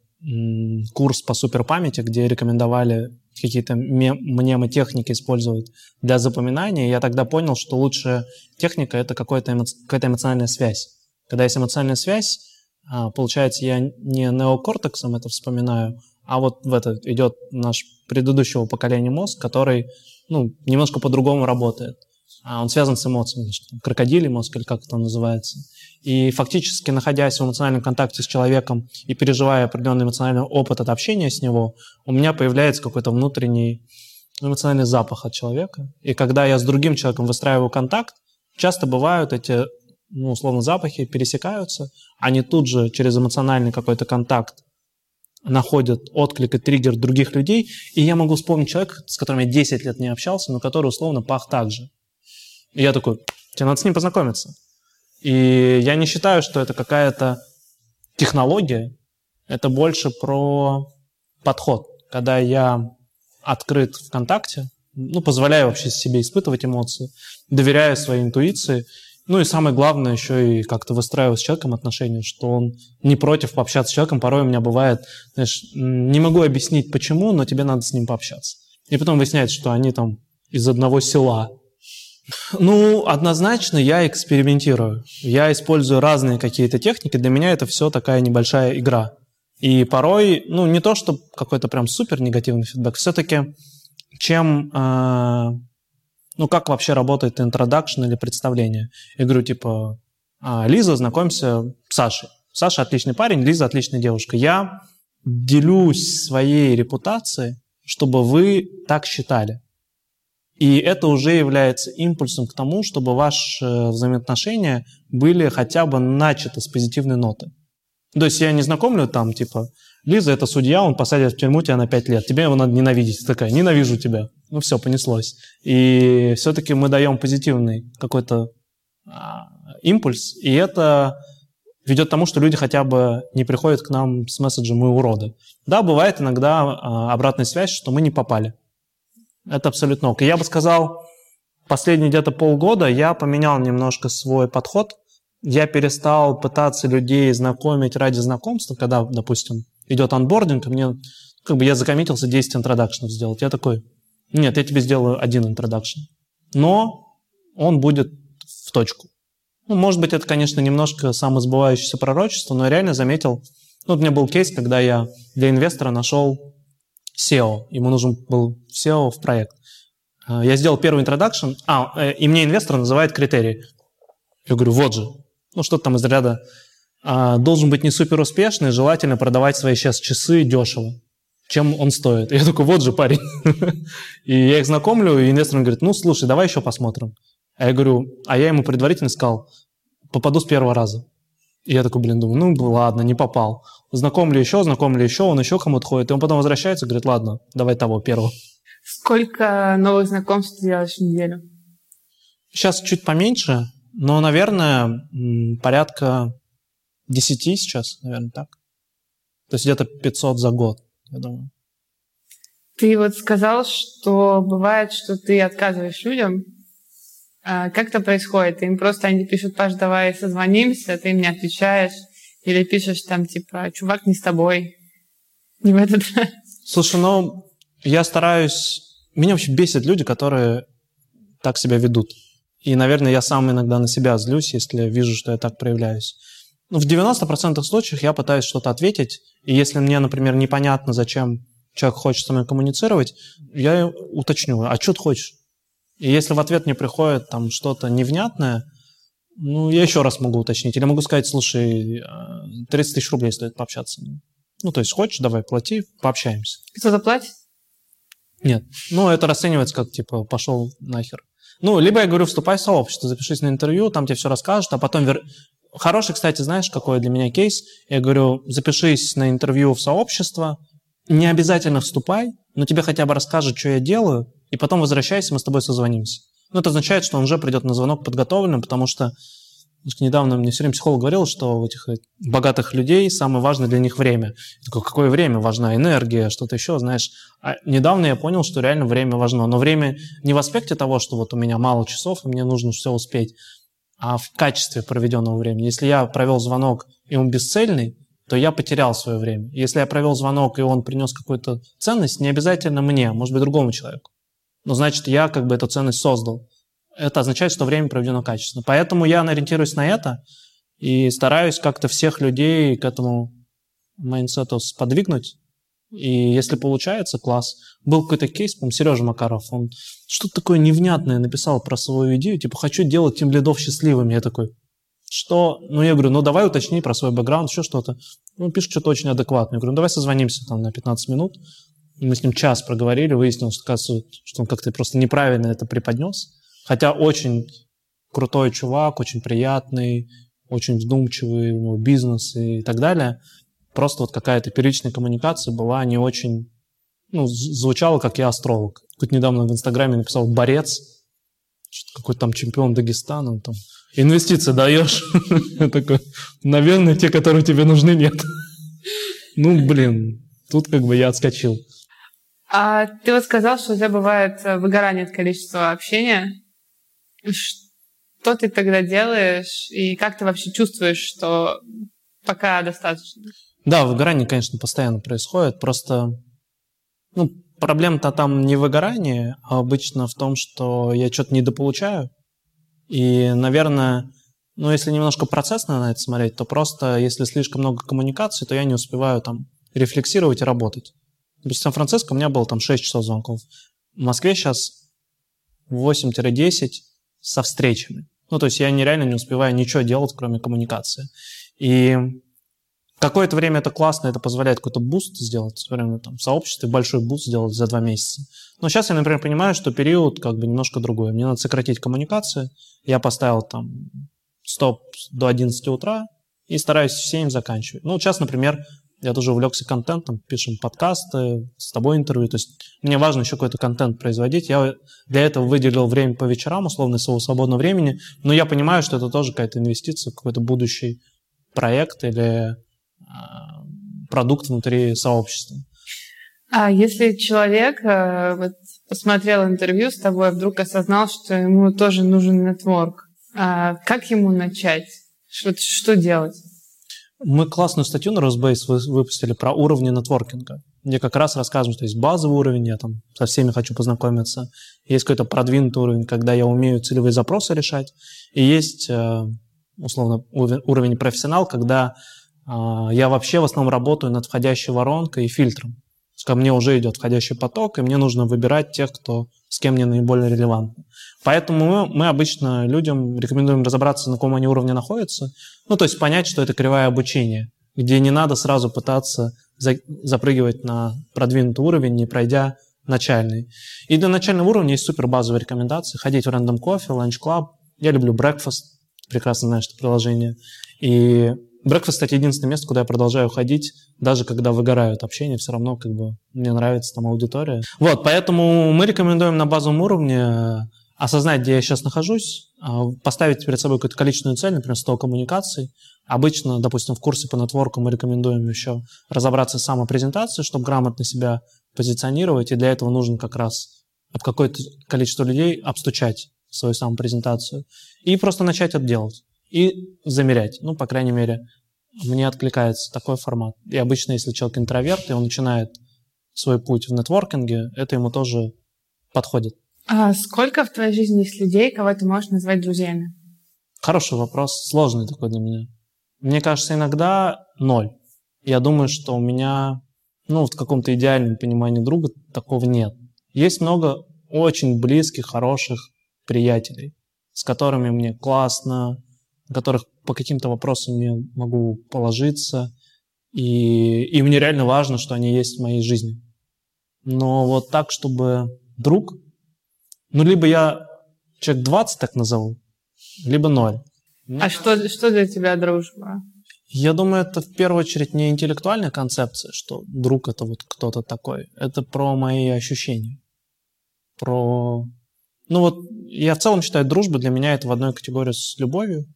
курс по суперпамяти, где рекомендовали какие-то мнемотехники использовать для запоминания. Я тогда понял, что лучшая техника — это какая-то эмо... какая эмоциональная связь. Когда есть эмоциональная связь, получается, я не неокортексом это вспоминаю, а вот в это идет наш предыдущего поколения мозг, который ну, немножко по-другому работает. А он связан с эмоциями, крокодилий мозг или как это называется. И фактически, находясь в эмоциональном контакте с человеком и переживая определенный эмоциональный опыт от общения с него, у меня появляется какой-то внутренний эмоциональный запах от человека. И когда я с другим человеком выстраиваю контакт, часто бывают эти, ну, условно, запахи пересекаются, они тут же через эмоциональный какой-то контакт находят отклик и триггер других людей, и я могу вспомнить человека, с которым я 10 лет не общался, но который условно пах так же. И я такой, тебе надо с ним познакомиться. И я не считаю, что это какая-то технология, Это больше про подход. Когда я открыт ВКонтакте, ну, позволяю вообще себе испытывать эмоции, доверяю своей интуиции, ну и самое главное еще и как-то выстраивать с человеком отношения, что он не против пообщаться с человеком. Порой у меня бывает, знаешь, не могу объяснить почему, но тебе надо с ним пообщаться. И потом выясняется, что они там из одного села. Ну, однозначно я экспериментирую. Я использую разные какие-то техники. Для меня это все такая небольшая игра. И порой, ну, не то, что какой-то прям супер негативный фидбэк, все-таки чем э, ну, как вообще работает интродакшн или представление. Я говорю, типа, «А, Лиза, знакомься с Сашей. Саша отличный парень, Лиза отличная девушка. Я делюсь своей репутацией, чтобы вы так считали. И это уже является импульсом к тому, чтобы ваши взаимоотношения были хотя бы начаты с позитивной ноты. То есть я не знакомлю там, типа, Лиза – это судья, он посадит в тюрьму тебя на 5 лет. Тебе его надо ненавидеть. Ты такая, ненавижу тебя. Ну все, понеслось. И все-таки мы даем позитивный какой-то а, импульс, и это ведет к тому, что люди хотя бы не приходят к нам с месседжем «мы уроды». Да, бывает иногда а, обратная связь, что мы не попали. Это абсолютно ок. И я бы сказал, последние где-то полгода я поменял немножко свой подход. Я перестал пытаться людей знакомить ради знакомства, когда, допустим, идет анбординг, и мне, как бы я закоммитился 10 интродакшенов сделать. Я такой, нет, я тебе сделаю один introduction. Но он будет в точку. Ну, может быть, это, конечно, немножко самосбывающееся пророчество, но я реально заметил, ну, у меня был кейс, когда я для инвестора нашел CEO. Ему нужен был CEO в проект. А, я сделал первый introduction, а, э, и мне инвестор называет критерии. Я говорю, вот же. Ну, что-то там из ряда должен быть не супер успешный, желательно продавать свои сейчас часы дешево. Чем он стоит? Я такой, вот же парень. <laughs> И я их знакомлю, и инвестор говорит, ну, слушай, давай еще посмотрим. А я говорю, а я ему предварительно сказал, попаду с первого раза. И я такой, блин, думаю, ну ладно, не попал. Знакомлю еще, знакомлю еще, он еще кому-то ходит. И он потом возвращается и говорит, ладно, давай того, первого. Сколько новых знакомств ты делаешь в неделю? Сейчас чуть поменьше, но, наверное, порядка 10 сейчас, наверное, так. То есть где-то 500 за год, я думаю. Ты вот сказал, что бывает, что ты отказываешь людям. А как это происходит? Им просто они пишут, Паш, давай созвонимся, ты им не отвечаешь. Или пишешь там, типа, чувак, не с тобой. Не в этот <laughs> Слушай, ну, я стараюсь... Меня вообще бесят люди, которые так себя ведут. И, наверное, я сам иногда на себя злюсь, если вижу, что я так проявляюсь. Ну, в 90% случаев я пытаюсь что-то ответить, и если мне, например, непонятно, зачем человек хочет со мной коммуницировать, я уточню, а что ты хочешь? И если в ответ мне приходит там что-то невнятное, ну, я еще раз могу уточнить. Или могу сказать, слушай, 30 э, тысяч рублей стоит пообщаться. Ну, то есть хочешь, давай, плати, пообщаемся. Кто-то платит? Нет. Ну, это расценивается как, типа, пошел нахер. Ну, либо я говорю, вступай в сообщество, запишись на интервью, там тебе все расскажут, а потом вер... Хороший, кстати, знаешь, какой для меня кейс? Я говорю, запишись на интервью в сообщество, не обязательно вступай, но тебе хотя бы расскажут, что я делаю, и потом возвращайся, мы с тобой созвонимся. Ну, это означает, что он уже придет на звонок подготовленным, потому что недавно мне все время психолог говорил, что у этих богатых людей самое важное для них время. Я такой, какое время? Важна энергия, что-то еще, знаешь. А недавно я понял, что реально время важно. Но время не в аспекте того, что вот у меня мало часов, и мне нужно все успеть, а в качестве проведенного времени. Если я провел звонок, и он бесцельный, то я потерял свое время. Если я провел звонок, и он принес какую-то ценность, не обязательно мне, может быть, другому человеку. Но значит, я как бы эту ценность создал. Это означает, что время проведено качественно. Поэтому я ориентируюсь на это и стараюсь как-то всех людей к этому майндсету сподвигнуть. И если получается, класс. Был какой-то кейс, по Сережа Макаров, он что-то такое невнятное написал про свою идею, типа, хочу делать тимлидов счастливыми. Я такой, что? Ну, я говорю, ну, давай уточни про свой бэкграунд, еще что-то. Ну, пишет что-то очень адекватное. Я говорю, ну, давай созвонимся там на 15 минут. Мы с ним час проговорили, выяснилось, что, что он как-то просто неправильно это преподнес. Хотя очень крутой чувак, очень приятный, очень вдумчивый, у него бизнес и так далее – просто вот какая-то первичная коммуникация была не очень, ну, звучала, как я астролог. Тут недавно в Инстаграме написал «борец», какой-то там чемпион Дагестана, там, инвестиции даешь? <laughs> Такой, наверное, те, которые тебе нужны, нет. <laughs> Ну, блин, тут как бы я отскочил. А ты вот сказал, что у тебя бывает э, выгорание от количества общения. Что ты тогда делаешь и как ты вообще чувствуешь, что пока достаточно? Да, выгорание, конечно, постоянно происходит. Просто ну, проблема-то там не выгорание, а обычно в том, что я что-то недополучаю. И, наверное, ну, если немножко процессно на это смотреть, то просто, если слишком много коммуникаций, то я не успеваю там рефлексировать и работать. В Сан-Франциско у меня было там 6 часов звонков. В Москве сейчас 8-10 со встречами. Ну, то есть я нереально не успеваю ничего делать, кроме коммуникации. И какое-то время это классно, это позволяет какой-то буст сделать, например, там, в сообществе большой буст сделать за два месяца. Но сейчас я, например, понимаю, что период как бы немножко другой. Мне надо сократить коммуникации. Я поставил там стоп до 11 утра и стараюсь в 7 заканчивать. Ну, сейчас, например, я тоже увлекся контентом, пишем подкасты, с тобой интервью. То есть мне важно еще какой-то контент производить. Я для этого выделил время по вечерам, условно, своего свободного времени. Но я понимаю, что это тоже какая-то инвестиция какой-то будущий проект или продукт внутри сообщества. А если человек э, вот, посмотрел интервью с тобой, вдруг осознал, что ему тоже нужен нетворк, э, как ему начать? Что, что делать? Мы классную статью на Rosbase выпустили про уровни нетворкинга, где как раз рассказываем, что есть базовый уровень, я там со всеми хочу познакомиться, есть какой-то продвинутый уровень, когда я умею целевые запросы решать, и есть, э, условно, уровень профессионал, когда я вообще в основном работаю над входящей воронкой и фильтром. Ко мне уже идет входящий поток, и мне нужно выбирать тех, кто с кем мне наиболее релевантно. Поэтому мы, мы обычно людям рекомендуем разобраться, на каком они уровне находятся, ну, то есть понять, что это кривая обучения, где не надо сразу пытаться за, запрыгивать на продвинутый уровень, не пройдя начальный. И для начального уровня есть супер базовые рекомендации. Ходить в Random Coffee, Lunch Club. Я люблю Breakfast, прекрасно знаешь это приложение. И Breakfast, кстати, единственное место, куда я продолжаю ходить, даже когда выгорают общение, все равно как бы мне нравится там аудитория. Вот, поэтому мы рекомендуем на базовом уровне э, осознать, где я сейчас нахожусь, э, поставить перед собой какую-то количественную цель, например, 100 коммуникаций. Обычно, допустим, в курсе по нетворку мы рекомендуем еще разобраться с самопрезентацией, чтобы грамотно себя позиционировать, и для этого нужно как раз об какое-то количество людей обстучать свою самопрезентацию и просто начать это делать и замерять. Ну, по крайней мере, мне откликается такой формат. И обычно, если человек интроверт, и он начинает свой путь в нетворкинге, это ему тоже подходит. А сколько в твоей жизни есть людей, кого ты можешь назвать друзьями? Хороший вопрос, сложный такой для меня. Мне кажется, иногда ноль. Я думаю, что у меня, ну, в каком-то идеальном понимании друга такого нет. Есть много очень близких, хороших приятелей, с которыми мне классно, на которых по каким-то вопросам я могу положиться, и, и мне реально важно, что они есть в моей жизни. Но вот так, чтобы друг, ну, либо я человек 20 так назову, либо ноль. А что, что для тебя дружба? Я думаю, это в первую очередь не интеллектуальная концепция, что друг это вот кто-то такой. Это про мои ощущения. Про... Ну вот, я в целом считаю, дружба для меня это в одной категории с любовью.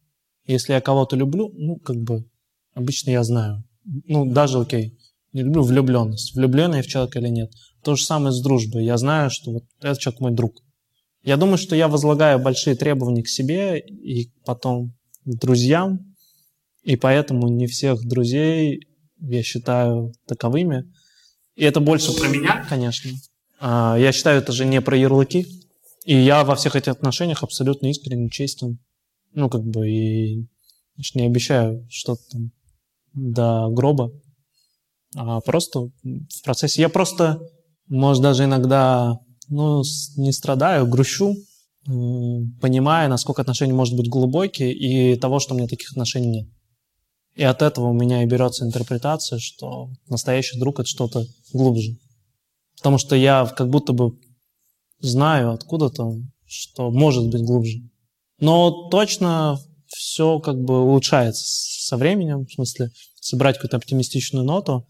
Если я кого-то люблю, ну, как бы, обычно я знаю. Ну, даже окей, не люблю влюбленность. Влюблен я в человека или нет. То же самое с дружбой. Я знаю, что вот этот человек мой друг. Я думаю, что я возлагаю большие требования к себе и потом к друзьям, и поэтому не всех друзей я считаю таковыми. И это больше про меня, конечно. А, я считаю, это же не про ярлыки. И я во всех этих отношениях абсолютно искренне честен ну, как бы, и значит, не обещаю что-то там до гроба, а просто в процессе. Я просто, может, даже иногда, ну, не страдаю, грущу, понимая, насколько отношения может быть глубокие, и того, что у меня таких отношений нет. И от этого у меня и берется интерпретация, что настоящий друг — это что-то глубже. Потому что я как будто бы знаю откуда-то, что может быть глубже. Но точно все как бы улучшается со временем, в смысле, собрать какую-то оптимистичную ноту.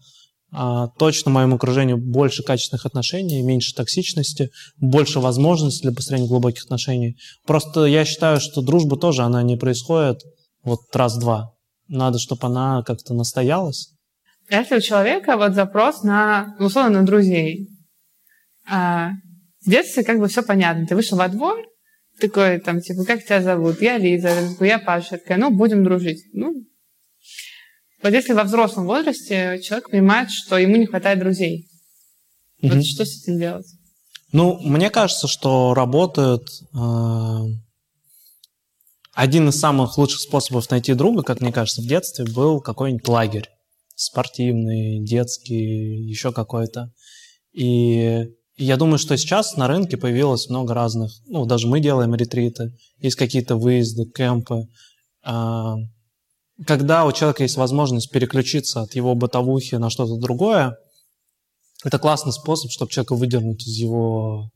А, точно моему окружению больше качественных отношений, меньше токсичности, больше возможностей для построения глубоких отношений. Просто я считаю, что дружба тоже, она не происходит вот раз-два. Надо, чтобы она как-то настоялась. Если у человека вот запрос на, условно, на друзей, а, в детстве как бы все понятно. Ты вышел во двор, такой, там, типа, как тебя зовут? Я Лиза, я Паша. Такая, ну, будем дружить. Ну, вот если во взрослом возрасте человек понимает, что ему не хватает друзей, mm вот что с этим делать? Ну, мне кажется, что работает э, один из самых лучших способов найти друга, как мне кажется, в детстве был какой-нибудь лагерь спортивный, детский, еще какой-то. И я думаю, что сейчас на рынке появилось много разных, ну, даже мы делаем ретриты, есть какие-то выезды, кемпы. А, когда у человека есть возможность переключиться от его бытовухи на что-то другое, это классный способ, чтобы человека выдернуть из его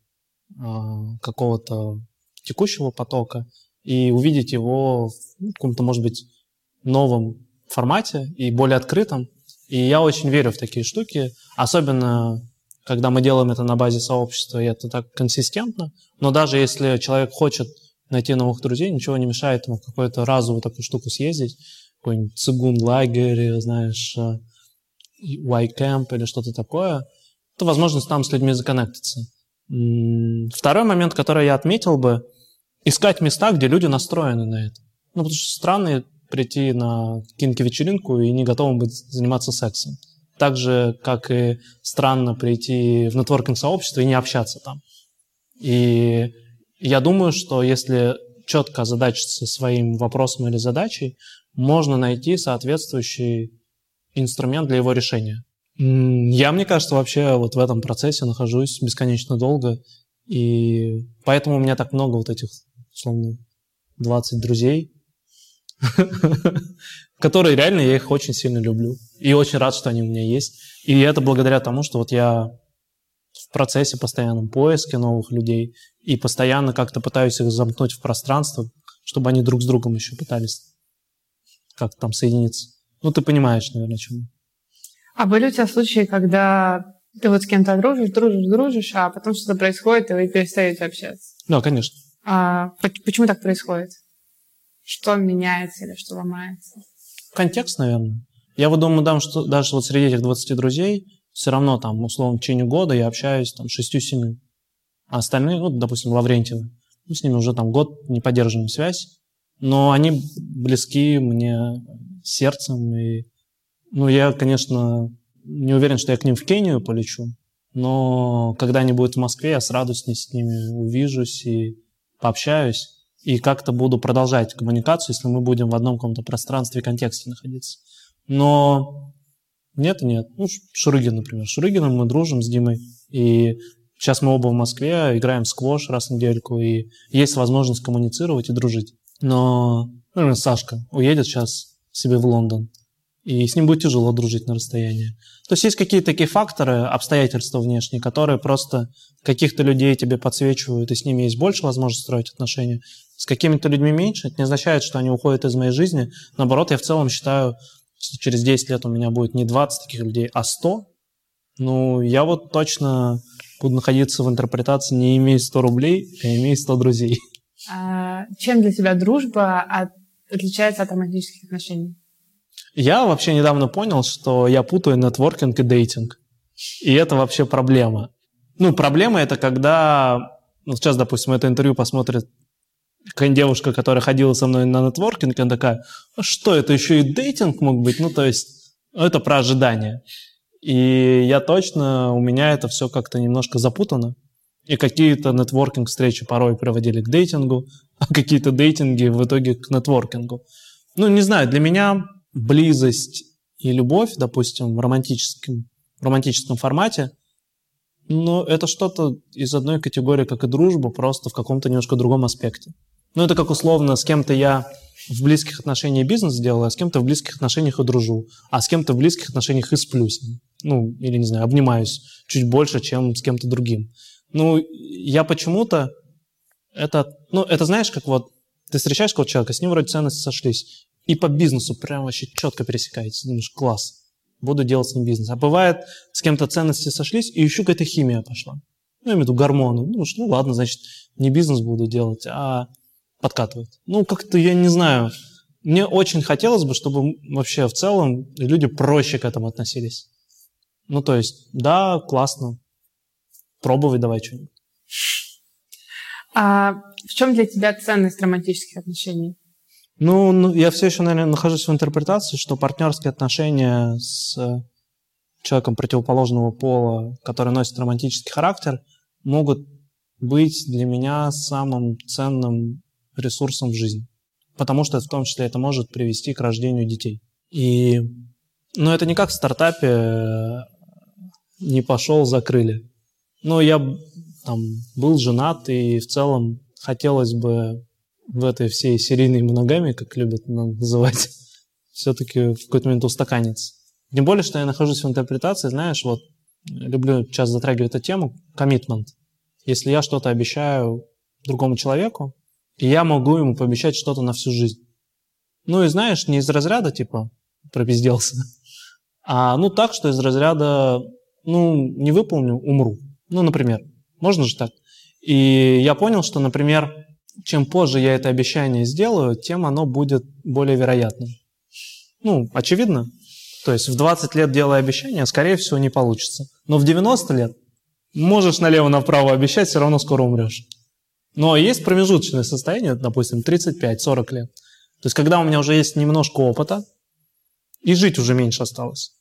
а, какого-то текущего потока и увидеть его в каком-то, может быть, новом формате и более открытом. И я очень верю в такие штуки, особенно когда мы делаем это на базе сообщества, и это так консистентно. Но даже если человек хочет найти новых друзей, ничего не мешает ему какую-то разовую такую штуку съездить, какой-нибудь цигун-лагерь, знаешь, Y-Camp или что-то такое, это возможность там с людьми законнектиться. Второй момент, который я отметил бы, искать места, где люди настроены на это. Ну, потому что странно прийти на кинки-вечеринку и не готовым быть заниматься сексом. Так же, как и странно прийти в нетворкинг-сообщество и не общаться там. И я думаю, что если четко озадачиться своим вопросом или задачей, можно найти соответствующий инструмент для его решения. Я, мне кажется, вообще вот в этом процессе нахожусь бесконечно долго, и поэтому у меня так много вот этих, условно, 20 друзей, <laughs> которые реально я их очень сильно люблю. И очень рад, что они у меня есть. И это благодаря тому, что вот я в процессе постоянном поиска новых людей и постоянно как-то пытаюсь их замкнуть в пространство, чтобы они друг с другом еще пытались как-то там соединиться. Ну, ты понимаешь, наверное, о чем. А были у тебя случаи, когда ты вот с кем-то дружишь, дружишь, дружишь, а потом что-то происходит, и вы перестаете общаться? Да, конечно. А почему так происходит? Что меняется или что ломается? Контекст, наверное. Я вот думаю, дам, что даже вот среди этих 20 друзей все равно там, условно, в течение года я общаюсь там шестью-семи. А остальные, вот, допустим, Лаврентьевы, мы с ними уже там год не поддерживаем связь, но они близки мне сердцем. И, ну, я, конечно, не уверен, что я к ним в Кению полечу, но когда они будут в Москве, я с радостью с ними увижусь и пообщаюсь и как-то буду продолжать коммуникацию, если мы будем в одном каком-то пространстве и контексте находиться. Но нет и нет. Ну, Шурыгин, например. С Шурыгином мы дружим с Димой. И сейчас мы оба в Москве, играем в сквош раз в недельку, и есть возможность коммуницировать и дружить. Но, например, Сашка уедет сейчас себе в Лондон, и с ним будет тяжело дружить на расстоянии. То есть есть какие-то такие факторы, обстоятельства внешние, которые просто каких-то людей тебе подсвечивают, и с ними есть больше возможности строить отношения. С какими-то людьми меньше. Это не означает, что они уходят из моей жизни. Наоборот, я в целом считаю, что через 10 лет у меня будет не 20 таких людей, а 100. Ну, я вот точно буду находиться в интерпретации не имея 100 рублей, а имея 100 друзей. А чем для тебя дружба от... отличается от романтических отношений? Я вообще недавно понял, что я путаю нетворкинг и дейтинг. И это вообще проблема. Ну, проблема это когда, ну, сейчас, допустим, это интервью посмотрит какая-нибудь девушка, которая ходила со мной на нетворкинг, она такая, а что, это еще и дейтинг мог быть? Ну, то есть, это про ожидания. И я точно, у меня это все как-то немножко запутано. И какие-то нетворкинг встречи порой приводили к дейтингу, <laughs> а какие-то дейтинги в итоге к нетворкингу. Ну, не знаю, для меня близость и любовь, допустим, в романтическом, в романтическом формате, но это что-то из одной категории, как и дружба, просто в каком-то немножко другом аспекте. Ну, это как условно, с кем-то я в близких отношениях бизнес делаю, а с кем-то в близких отношениях и дружу, а с кем-то в близких отношениях и сплю. Ну, или, не знаю, обнимаюсь чуть больше, чем с кем-то другим. Ну, я почему-то это, ну, это знаешь, как вот ты встречаешь какого-то человека, с ним вроде ценности сошлись, и по бизнесу прям вообще четко пересекаетесь. Думаешь, класс, буду делать с ним бизнес. А бывает, с кем-то ценности сошлись, и еще какая-то химия пошла. Ну, я имею в виду гормоны. Ну, ну ладно, значит, не бизнес буду делать, а подкатывать. Ну, как-то, я не знаю, мне очень хотелось бы, чтобы вообще в целом люди проще к этому относились. Ну, то есть, да, классно, пробовать давай что-нибудь. А в чем для тебя ценность романтических отношений? Ну, ну, я все еще, наверное, нахожусь в интерпретации, что партнерские отношения с человеком противоположного пола, который носит романтический характер, могут быть для меня самым ценным ресурсом в жизни. Потому что в том числе это может привести к рождению детей. И, ну, это не как в стартапе э, не пошел, закрыли. Но я там был женат, и в целом хотелось бы в этой всей серийной моногамии, как любят называть, <laughs> все-таки в какой-то момент устаканиться. Тем более, что я нахожусь в интерпретации, знаешь, вот люблю сейчас затрагивать эту тему, коммитмент. Если я что-то обещаю другому человеку, и я могу ему пообещать что-то на всю жизнь. Ну и знаешь, не из разряда типа пропизделся, <laughs> а ну так, что из разряда, ну, не выполню, умру. Ну, например. Можно же так? И я понял, что, например, чем позже я это обещание сделаю, тем оно будет более вероятным. Ну, очевидно. То есть в 20 лет делая обещание, скорее всего, не получится. Но в 90 лет можешь налево-направо обещать, все равно скоро умрешь. Но есть промежуточное состояние, допустим, 35-40 лет. То есть когда у меня уже есть немножко опыта, и жить уже меньше осталось.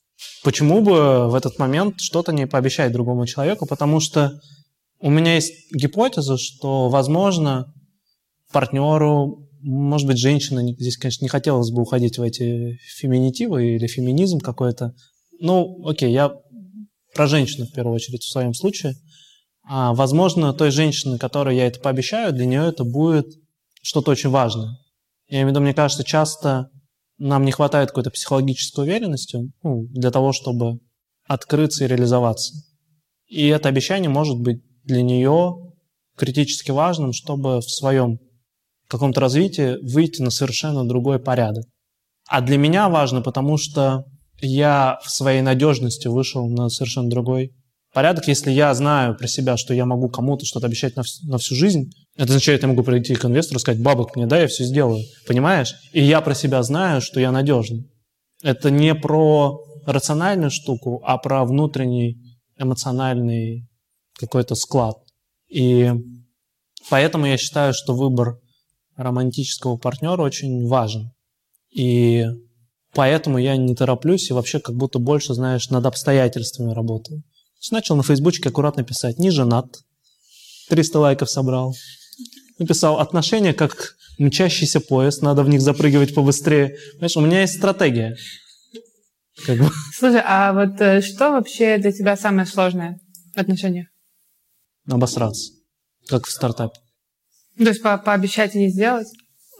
Почему бы в этот момент что-то не пообещать другому человеку? Потому что у меня есть гипотеза, что, возможно, партнеру, может быть, женщина, здесь, конечно, не хотелось бы уходить в эти феминитивы или феминизм какой-то. Ну, окей, я про женщину в первую очередь в своем случае. А, возможно, той женщине, которой я это пообещаю, для нее это будет что-то очень важное. Я имею в виду, мне кажется, часто нам не хватает какой-то психологической уверенности ну, для того, чтобы открыться и реализоваться. И это обещание может быть для нее критически важным, чтобы в своем каком-то развитии выйти на совершенно другой порядок. А для меня важно, потому что я в своей надежности вышел на совершенно другой порядок. Если я знаю про себя, что я могу кому-то что-то обещать на, всю, на всю жизнь, это означает, я могу прийти к инвестору и сказать, бабок мне, да, я все сделаю. Понимаешь? И я про себя знаю, что я надежный. Это не про рациональную штуку, а про внутренний эмоциональный какой-то склад. И поэтому я считаю, что выбор романтического партнера очень важен. И поэтому я не тороплюсь и вообще как будто больше, знаешь, над обстоятельствами работаю. Начал на фейсбучке аккуратно писать «не женат», 300 лайков собрал. Написал «отношения как мчащийся поезд, надо в них запрыгивать побыстрее». Понимаешь, у меня есть стратегия. Как бы. Слушай, а вот э, что вообще для тебя самое сложное в отношениях? Обосраться, как в стартапе. То есть по пообещать и не сделать?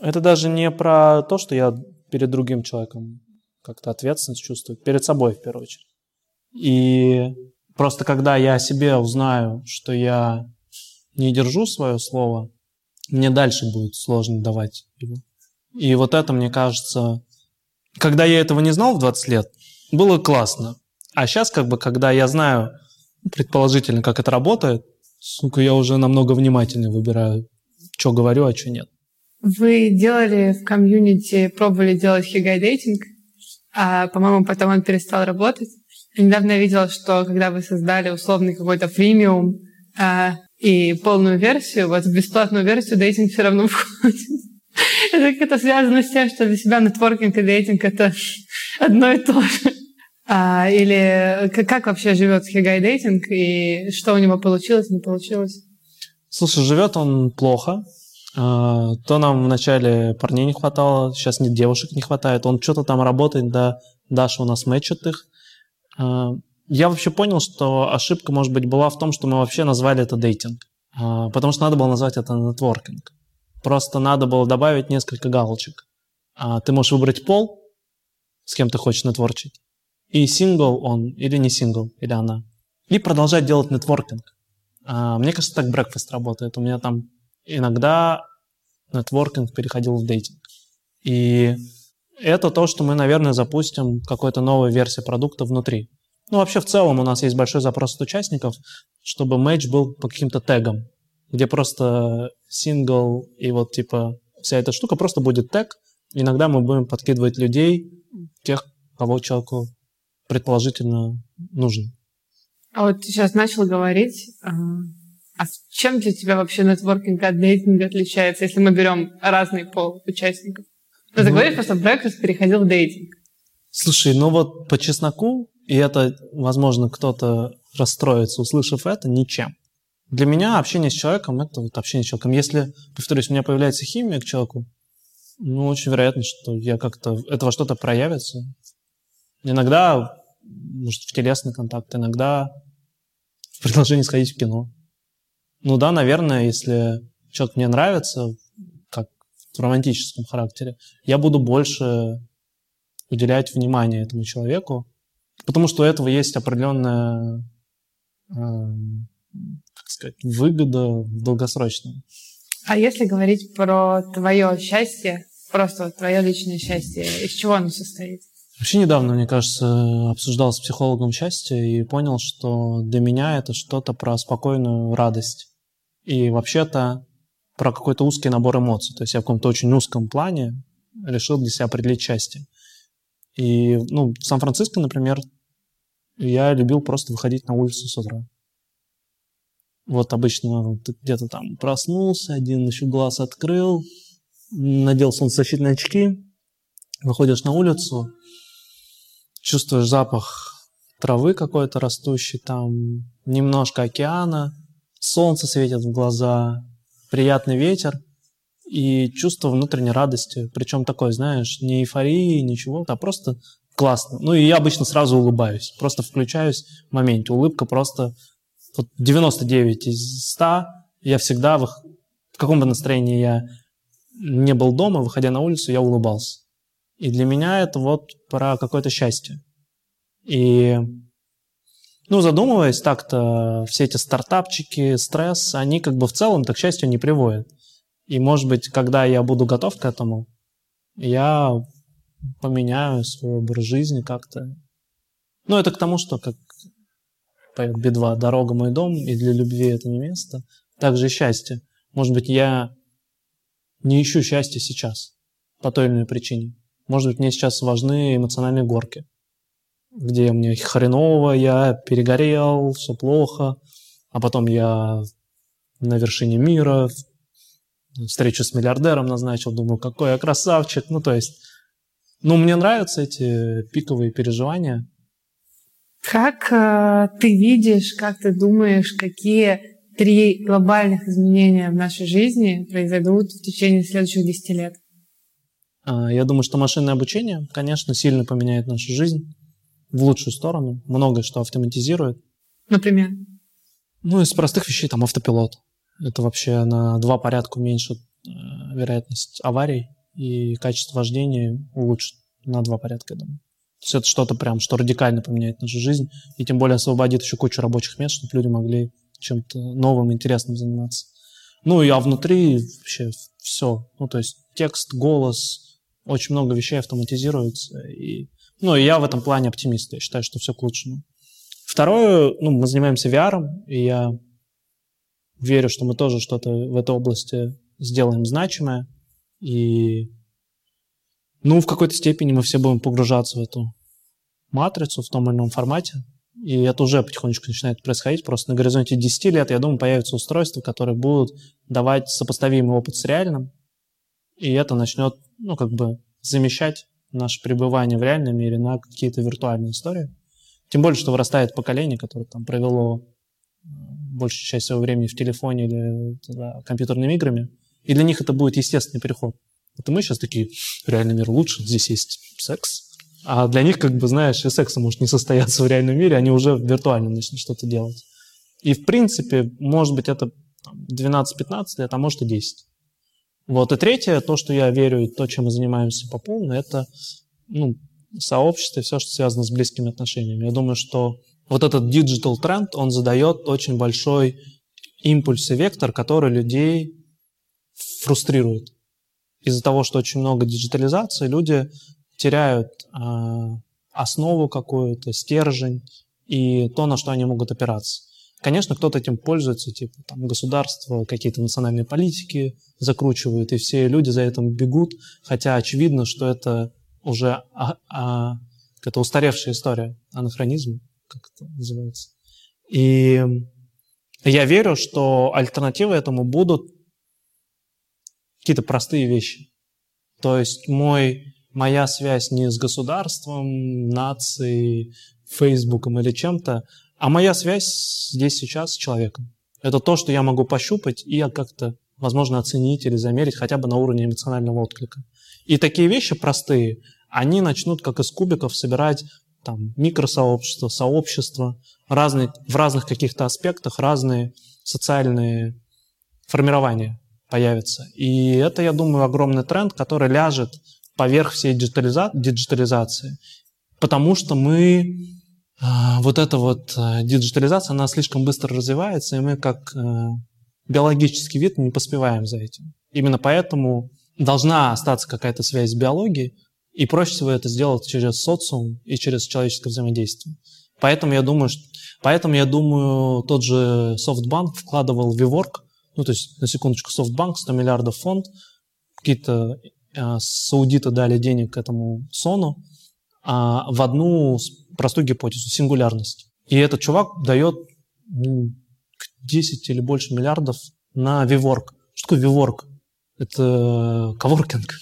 Это даже не про то, что я перед другим человеком как-то ответственность чувствую, перед собой в первую очередь. И просто когда я о себе узнаю, что я не держу свое слово, мне дальше будет сложно давать его. И вот это, мне кажется, когда я этого не знал в 20 лет, было классно. А сейчас, как бы, когда я знаю предположительно, как это работает, сука, я уже намного внимательнее выбираю, что говорю, а что нет. Вы делали в комьюнити, пробовали делать хигай-дейтинг, а, по-моему, потом он перестал работать. Недавно я видела, что когда вы создали условный какой-то премиум а, и полную версию, вот в бесплатную версию дейтинг все равно <laughs> входит. Это как-то связано с тем, что для себя нетворкинг и дейтинг — это <laughs> одно и то же. А, или как вообще живет Хигай Дейтинг и что у него получилось, не получилось? Слушай, живет он плохо. А, то нам вначале парней не хватало, сейчас нет девушек не хватает. Он что-то там работает, да, Даша у нас мэчит их. А, я вообще понял, что ошибка, может быть, была в том, что мы вообще назвали это дейтинг. А, потому что надо было назвать это нетворкинг. Просто надо было добавить несколько галочек. Ты можешь выбрать пол, с кем ты хочешь нетворчить и сингл он или не сингл, или она. И продолжать делать нетворкинг. А, мне кажется, так breakfast работает. У меня там иногда нетворкинг переходил в дейтинг. И это то, что мы, наверное, запустим какой-то новой версии продукта внутри. Ну, вообще, в целом у нас есть большой запрос от участников, чтобы матч был по каким-то тегам, где просто сингл и вот, типа, вся эта штука просто будет тег, иногда мы будем подкидывать людей, тех, кого человеку предположительно нужно. А вот ты сейчас начал говорить, а, а чем для тебя вообще нетворкинг от дейтинга отличается, если мы берем разный пол участников? Ну, ты ну, говоришь, что брекфаст переходил в дейтинг. Слушай, ну вот по чесноку, и это, возможно, кто-то расстроится, услышав это, ничем. Для меня общение с человеком – это вот общение с человеком. Если, повторюсь, у меня появляется химия к человеку, ну, очень вероятно, что я как-то, этого что-то проявится. Иногда, может, в телесный контакт, иногда в <laughs> предложении сходить в кино. Ну да, наверное, если человек мне нравится, в романтическом характере, я буду больше уделять внимание этому человеку, потому что у этого есть определенная как сказать, выгода в долгосрочном. А если говорить про твое счастье, просто твое личное счастье, из чего оно состоит? Вообще недавно, мне кажется, обсуждал с психологом счастье и понял, что для меня это что-то про спокойную радость. И вообще-то про какой-то узкий набор эмоций. То есть я в каком-то очень узком плане решил для себя определить счастье. И, ну, в Сан-Франциско, например, я любил просто выходить на улицу с утра. Вот обычно ты где-то там проснулся, один еще глаз открыл, надел солнцезащитные очки, выходишь на улицу, чувствуешь запах травы какой-то растущий, там немножко океана, солнце светит в глаза, приятный ветер и чувство внутренней радости. Причем такой, знаешь, не эйфории, ничего, а просто классно. Ну и я обычно сразу улыбаюсь, просто включаюсь в моменте. Улыбка просто вот 99 из 100 я всегда, в, в каком бы настроении я не был дома, выходя на улицу, я улыбался. И для меня это вот про какое-то счастье. И, ну, задумываясь так-то, все эти стартапчики, стресс, они как бы в целом так к счастью не приводят. И, может быть, когда я буду готов к этому, я поменяю свой образ жизни как-то. Ну, это к тому, что, как поет Би-2, «Дорога мой дом», и для любви это не место. Также и счастье. Может быть, я не ищу счастья сейчас по той или иной причине. Может быть, мне сейчас важны эмоциональные горки, где мне хреново, я перегорел, все плохо, а потом я на вершине мира, встречу с миллиардером назначил, думаю, какой я красавчик. Ну, то есть, ну, мне нравятся эти пиковые переживания, как э, ты видишь, как ты думаешь, какие три глобальных изменения в нашей жизни произойдут в течение следующих 10 лет? А, я думаю, что машинное обучение, конечно, сильно поменяет нашу жизнь в лучшую сторону. Многое что автоматизирует. Например? Ну, из простых вещей, там, автопилот. Это вообще на два порядка уменьшит э, вероятность аварий и качество вождения улучшит на два порядка, я думаю. То есть это что-то прям, что радикально поменяет нашу жизнь, и тем более освободит еще кучу рабочих мест, чтобы люди могли чем-то новым, интересным заниматься. Ну и а внутри вообще все. Ну то есть текст, голос, очень много вещей автоматизируется. И, ну я в этом плане оптимист, я считаю, что все к лучшему. Второе, ну мы занимаемся VR, и я верю, что мы тоже что-то в этой области сделаем значимое. И ну, в какой-то степени мы все будем погружаться в эту матрицу в том или ином формате. И это уже потихонечку начинает происходить. Просто на горизонте 10 лет, я думаю, появятся устройства, которые будут давать сопоставимый опыт с реальным. И это начнет, ну, как бы замещать наше пребывание в реальном мире на какие-то виртуальные истории. Тем более, что вырастает поколение, которое там провело э, большую часть своего времени в телефоне или да, компьютерными играми. И для них это будет естественный переход. И мы сейчас такие, реальный мир лучше, здесь есть секс. А для них, как бы, знаешь, и секса может не состояться в реальном мире, они уже виртуально начнут что-то делать. И, в принципе, может быть, это 12-15 лет, а может и 10. Вот. И третье, то, что я верю, и то, чем мы занимаемся по полной, это ну, сообщество и все, что связано с близкими отношениями. Я думаю, что вот этот digital тренд, он задает очень большой импульс и вектор, который людей фрустрирует из-за того, что очень много диджитализации, люди теряют э, основу какую-то, стержень и то, на что они могут опираться. Конечно, кто-то этим пользуется, типа там государство, какие-то национальные политики закручивают, и все люди за этим бегут, хотя очевидно, что это уже а, а, это устаревшая история, анахронизм, как это называется. И я верю, что альтернативы этому будут какие-то простые вещи. То есть мой, моя связь не с государством, нацией, Фейсбуком или чем-то, а моя связь здесь сейчас с человеком. Это то, что я могу пощупать и как-то, возможно, оценить или замерить хотя бы на уровне эмоционального отклика. И такие вещи простые, они начнут как из кубиков собирать там, микросообщества, сообщества, разные, в разных каких-то аспектах разные социальные формирования появятся. И это, я думаю, огромный тренд, который ляжет поверх всей диджитализа- диджитализации, потому что мы вот эта вот а, диджитализация, она слишком быстро развивается, и мы как а, биологический вид не поспеваем за этим. Именно поэтому должна остаться какая-то связь с биологией, и проще всего это сделать через социум и через человеческое взаимодействие. Поэтому я думаю, что, поэтому я думаю, тот же SoftBank вкладывал в WeWork, ну то есть на секундочку SoftBank 100 миллиардов фонд, какие-то э, саудиты дали денег этому Сону а, в одну простую гипотезу, сингулярность. И этот чувак дает ну, 10 или больше миллиардов на WeWork. Что такое WeWork? Это коворкинг.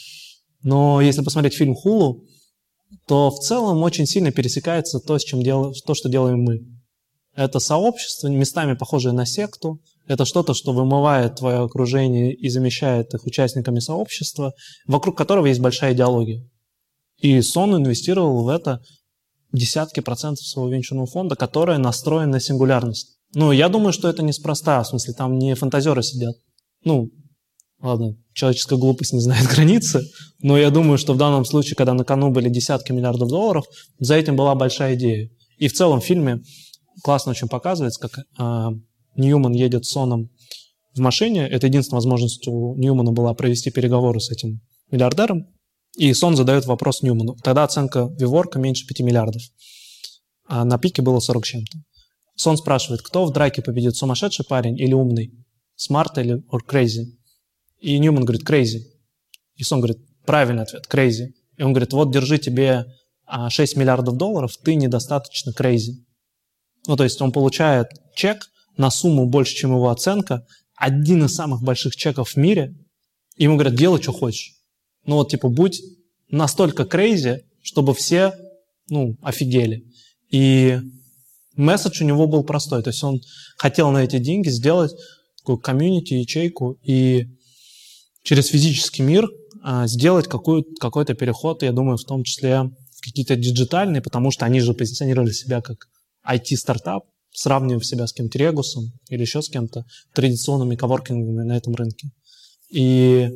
Но если посмотреть фильм «Хулу», то в целом очень сильно пересекается то, с чем дел... то, что делаем мы. Это сообщество, местами похожее на секту. Это что-то, что вымывает твое окружение и замещает их участниками сообщества, вокруг которого есть большая идеология. И Сон инвестировал в это десятки процентов своего венчурного фонда, который настроен на сингулярность. Ну, я думаю, что это неспроста, в смысле, там не фантазеры сидят. Ну, ладно, человеческая глупость не знает <laughs> границы, но я думаю, что в данном случае, когда на кону были десятки миллиардов долларов, за этим была большая идея. И в целом в фильме классно очень показывается, как э, Ньюман едет с Соном в машине. Это единственная возможность у Ньюмана была провести переговоры с этим миллиардером. И Сон задает вопрос Ньюману. Тогда оценка Виворка меньше 5 миллиардов. А на пике было 40 чем-то. Сон спрашивает, кто в драке победит, сумасшедший парень или умный? Смарт или or crazy? И Ньюман говорит, crazy. И Сон говорит, правильный ответ, crazy. И он говорит, вот держи тебе 6 а, миллиардов долларов, ты недостаточно crazy. Ну, то есть он получает чек на сумму больше, чем его оценка, один из самых больших чеков в мире, и ему говорят, делай, что хочешь. Ну вот, типа, будь настолько crazy, чтобы все, ну, офигели. И месседж у него был простой. То есть он хотел на эти деньги сделать такую комьюнити, ячейку и через физический мир а, сделать какой какой-то переход, я думаю, в том числе в какие-то диджитальные, потому что они же позиционировали себя как IT-стартап, сравнивая себя с кем-то Регусом или еще с кем-то, традиционными коворкингами на этом рынке. И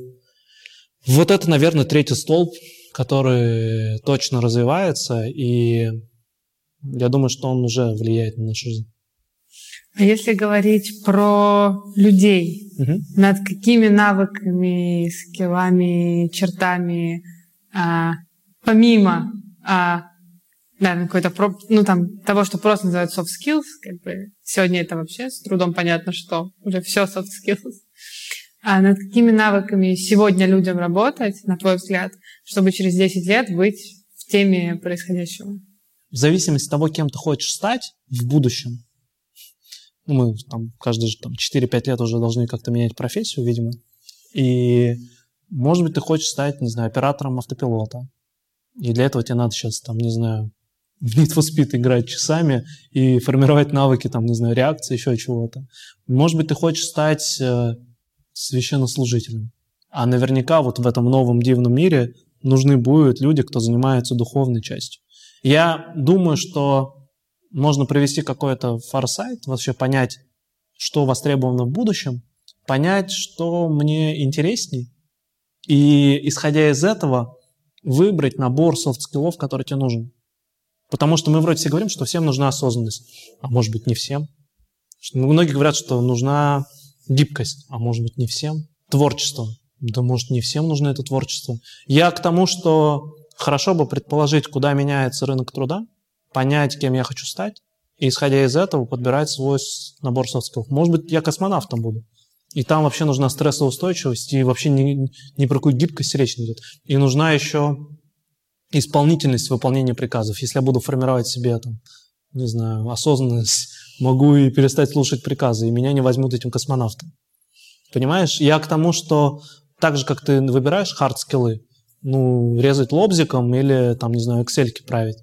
вот это, наверное, третий столб, который точно развивается, и я думаю, что он уже влияет на нашу жизнь. А если говорить про людей, угу. над какими навыками, скиллами, чертами, а, помимо а, да, какой-то, ну, там, того, что просто называют soft skills, как бы сегодня это вообще с трудом понятно, что уже все soft skills. А над какими навыками сегодня людям работать, на твой взгляд, чтобы через 10 лет быть в теме происходящего? В зависимости от того, кем ты хочешь стать в будущем, ну, мы там каждые там, 4-5 лет уже должны как-то менять профессию, видимо, и, может быть, ты хочешь стать, не знаю, оператором автопилота, и для этого тебе надо сейчас, там, не знаю, в Need for Speed играть часами и формировать навыки, там, не знаю, реакции, еще чего-то. Может быть, ты хочешь стать э, священнослужителем. А наверняка вот в этом новом дивном мире нужны будут люди, кто занимается духовной частью. Я думаю, что можно провести какой-то форсайт, вообще понять, что востребовано в будущем, понять, что мне интересней, и, исходя из этого, выбрать набор софт-скиллов, который тебе нужен. Потому что мы вроде все говорим, что всем нужна осознанность, а может быть не всем. Многие говорят, что нужна гибкость, а может быть не всем. Творчество, да может не всем нужно это творчество. Я к тому, что хорошо бы предположить, куда меняется рынок труда, понять, кем я хочу стать, и, исходя из этого, подбирать свой набор skills. Может быть, я космонавтом буду. И там вообще нужна стрессоустойчивость, и вообще ни, ни про какую гибкость речь не идет. И нужна еще исполнительность выполнения приказов. Если я буду формировать себе, там, не знаю, осознанность, могу и перестать слушать приказы, и меня не возьмут этим космонавтом. Понимаешь? Я к тому, что так же, как ты выбираешь хард-скиллы, ну, резать лобзиком или, там, не знаю, excel править,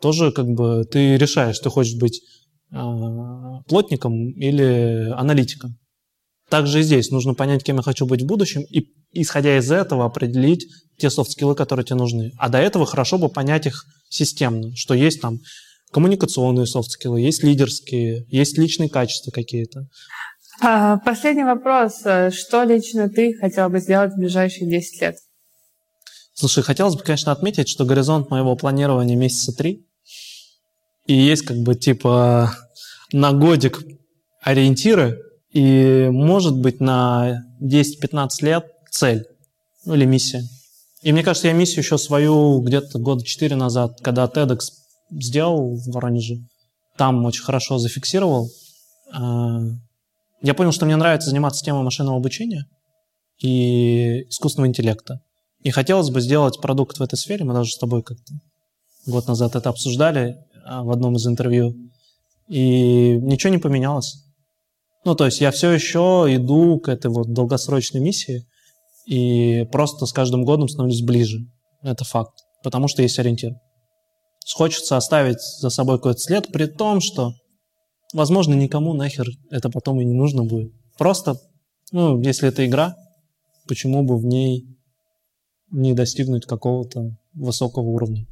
тоже как бы ты решаешь, ты хочешь быть э, плотником или аналитиком. Также и здесь нужно понять, кем я хочу быть в будущем, и исходя из этого определить те софт-скиллы, которые тебе нужны. А до этого хорошо бы понять их системно, что есть там коммуникационные софт-скиллы, есть лидерские, есть личные качества какие-то. А, последний вопрос. Что лично ты хотел бы сделать в ближайшие 10 лет? Слушай, хотелось бы, конечно, отметить, что горизонт моего планирования месяца три. И есть как бы типа на годик ориентиры, и может быть на 10-15 лет цель, ну или миссия. И мне кажется, я миссию еще свою где-то года 4 назад, когда TEDx сделал в Воронеже, там очень хорошо зафиксировал. А, я понял, что мне нравится заниматься темой машинного обучения и искусственного интеллекта. И хотелось бы сделать продукт в этой сфере. Мы даже с тобой как-то год назад это обсуждали а, в одном из интервью. И ничего не поменялось. Ну, то есть я все еще иду к этой вот долгосрочной миссии и просто с каждым годом становлюсь ближе. Это факт. Потому что есть ориентир. Хочется оставить за собой какой-то след, при том, что, возможно, никому нахер это потом и не нужно будет. Просто, ну, если это игра, почему бы в ней не достигнуть какого-то высокого уровня.